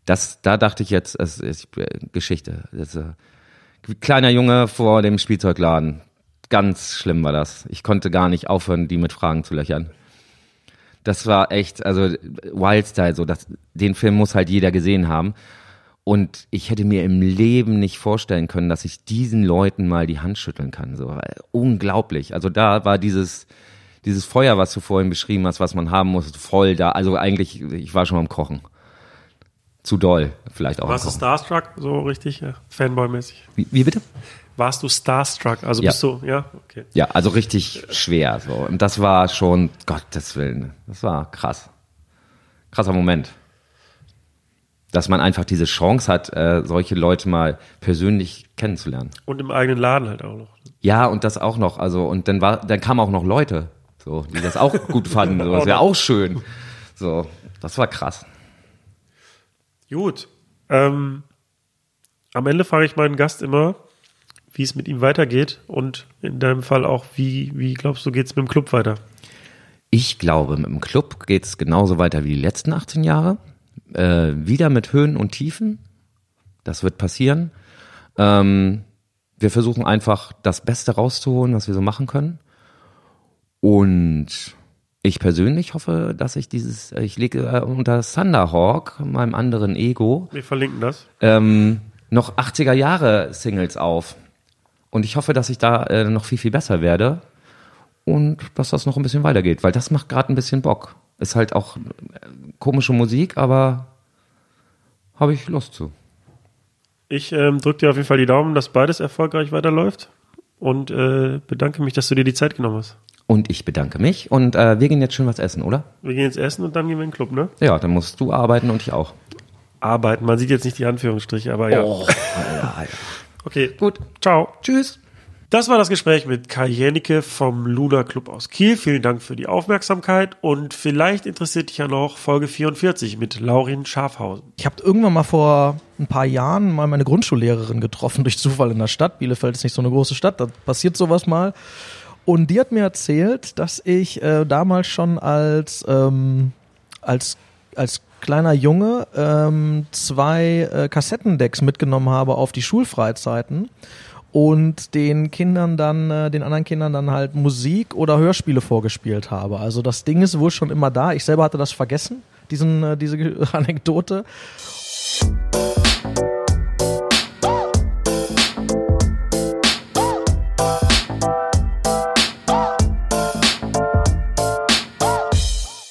Das, da dachte ich jetzt, es ist äh, Geschichte. Das, äh, kleiner Junge vor dem Spielzeugladen. Ganz schlimm war das. Ich konnte gar nicht aufhören, die mit Fragen zu löchern. Das war echt, also Wildstyle, so das, den Film muss halt jeder gesehen haben. Und ich hätte mir im Leben nicht vorstellen können, dass ich diesen Leuten mal die Hand schütteln kann. So unglaublich. Also da war dieses dieses Feuer, was du vorhin beschrieben hast, was man haben muss, voll da. Also eigentlich, ich war schon am Kochen. Zu doll, vielleicht auch. Warst du. Starstruck, so richtig, ja, Fanboy-mäßig? Wie, wie bitte? Warst du Starstruck? Also Ja. bist du, ja, okay. Ja, also richtig schwer. So. Und das war schon, Gottes Willen, das war krass. Krasser Moment. Dass man einfach diese Chance hat, äh, solche Leute mal persönlich kennenzulernen. Und im eigenen Laden halt auch noch. Ja, und das auch noch. Also, und dann war, dann kamen auch noch Leute, so, die das auch gut fanden. So, das wäre auch schön. So, das war krass. Gut. Ähm, am Ende frage ich meinen Gast immer, wie es mit ihm weitergeht und in deinem Fall auch, wie, wie glaubst du, geht es mit dem Club weiter? Ich glaube, mit dem Club geht es genauso weiter wie die letzten 18 Jahre. Äh, wieder mit Höhen und Tiefen. Das wird passieren. Ähm, wir versuchen einfach das Beste rauszuholen, was wir so machen können. Und ich persönlich hoffe, dass ich dieses, ich lege äh, unter Thunderhawk, meinem anderen Ego, Wir verlinken das. ähm, noch 80er Jahre Singles auf. Und ich hoffe, dass ich da äh, noch viel, viel besser werde und dass das noch ein bisschen weitergeht, weil das macht gerade ein bisschen Bock. Ist halt auch äh, komische Musik, aber habe ich Lust zu. Ich ähm, drücke dir auf jeden Fall die Daumen, dass beides erfolgreich weiterläuft und äh, bedanke mich, dass du dir die Zeit genommen hast. Und ich bedanke mich und äh, wir gehen jetzt schön was essen, oder? Wir gehen jetzt essen und dann gehen wir in den Club, ne? Ja, dann musst du arbeiten und ich auch. Arbeiten. Man sieht jetzt nicht die Anführungsstriche, aber ja. Oh, ja, ja. Okay, Gut. ciao. Tschüss. Das war das Gespräch mit Kai Jänicke vom Luna Club aus Kiel. Vielen Dank für die Aufmerksamkeit und vielleicht interessiert dich ja noch Folge 44 mit Laurin Schafhausen. Ich habe irgendwann mal vor ein paar Jahren mal meine Grundschullehrerin getroffen durch Zufall in der Stadt. Bielefeld ist nicht so eine große Stadt, da passiert sowas mal. Und die hat mir erzählt, dass ich äh, damals schon als, ähm, als, als kleiner Junge ähm, zwei äh, Kassettendecks mitgenommen habe auf die Schulfreizeiten und den Kindern dann, äh, den anderen Kindern dann halt Musik oder Hörspiele vorgespielt habe. Also das Ding ist wohl schon immer da. Ich selber hatte das vergessen, diesen, äh, diese Anekdote.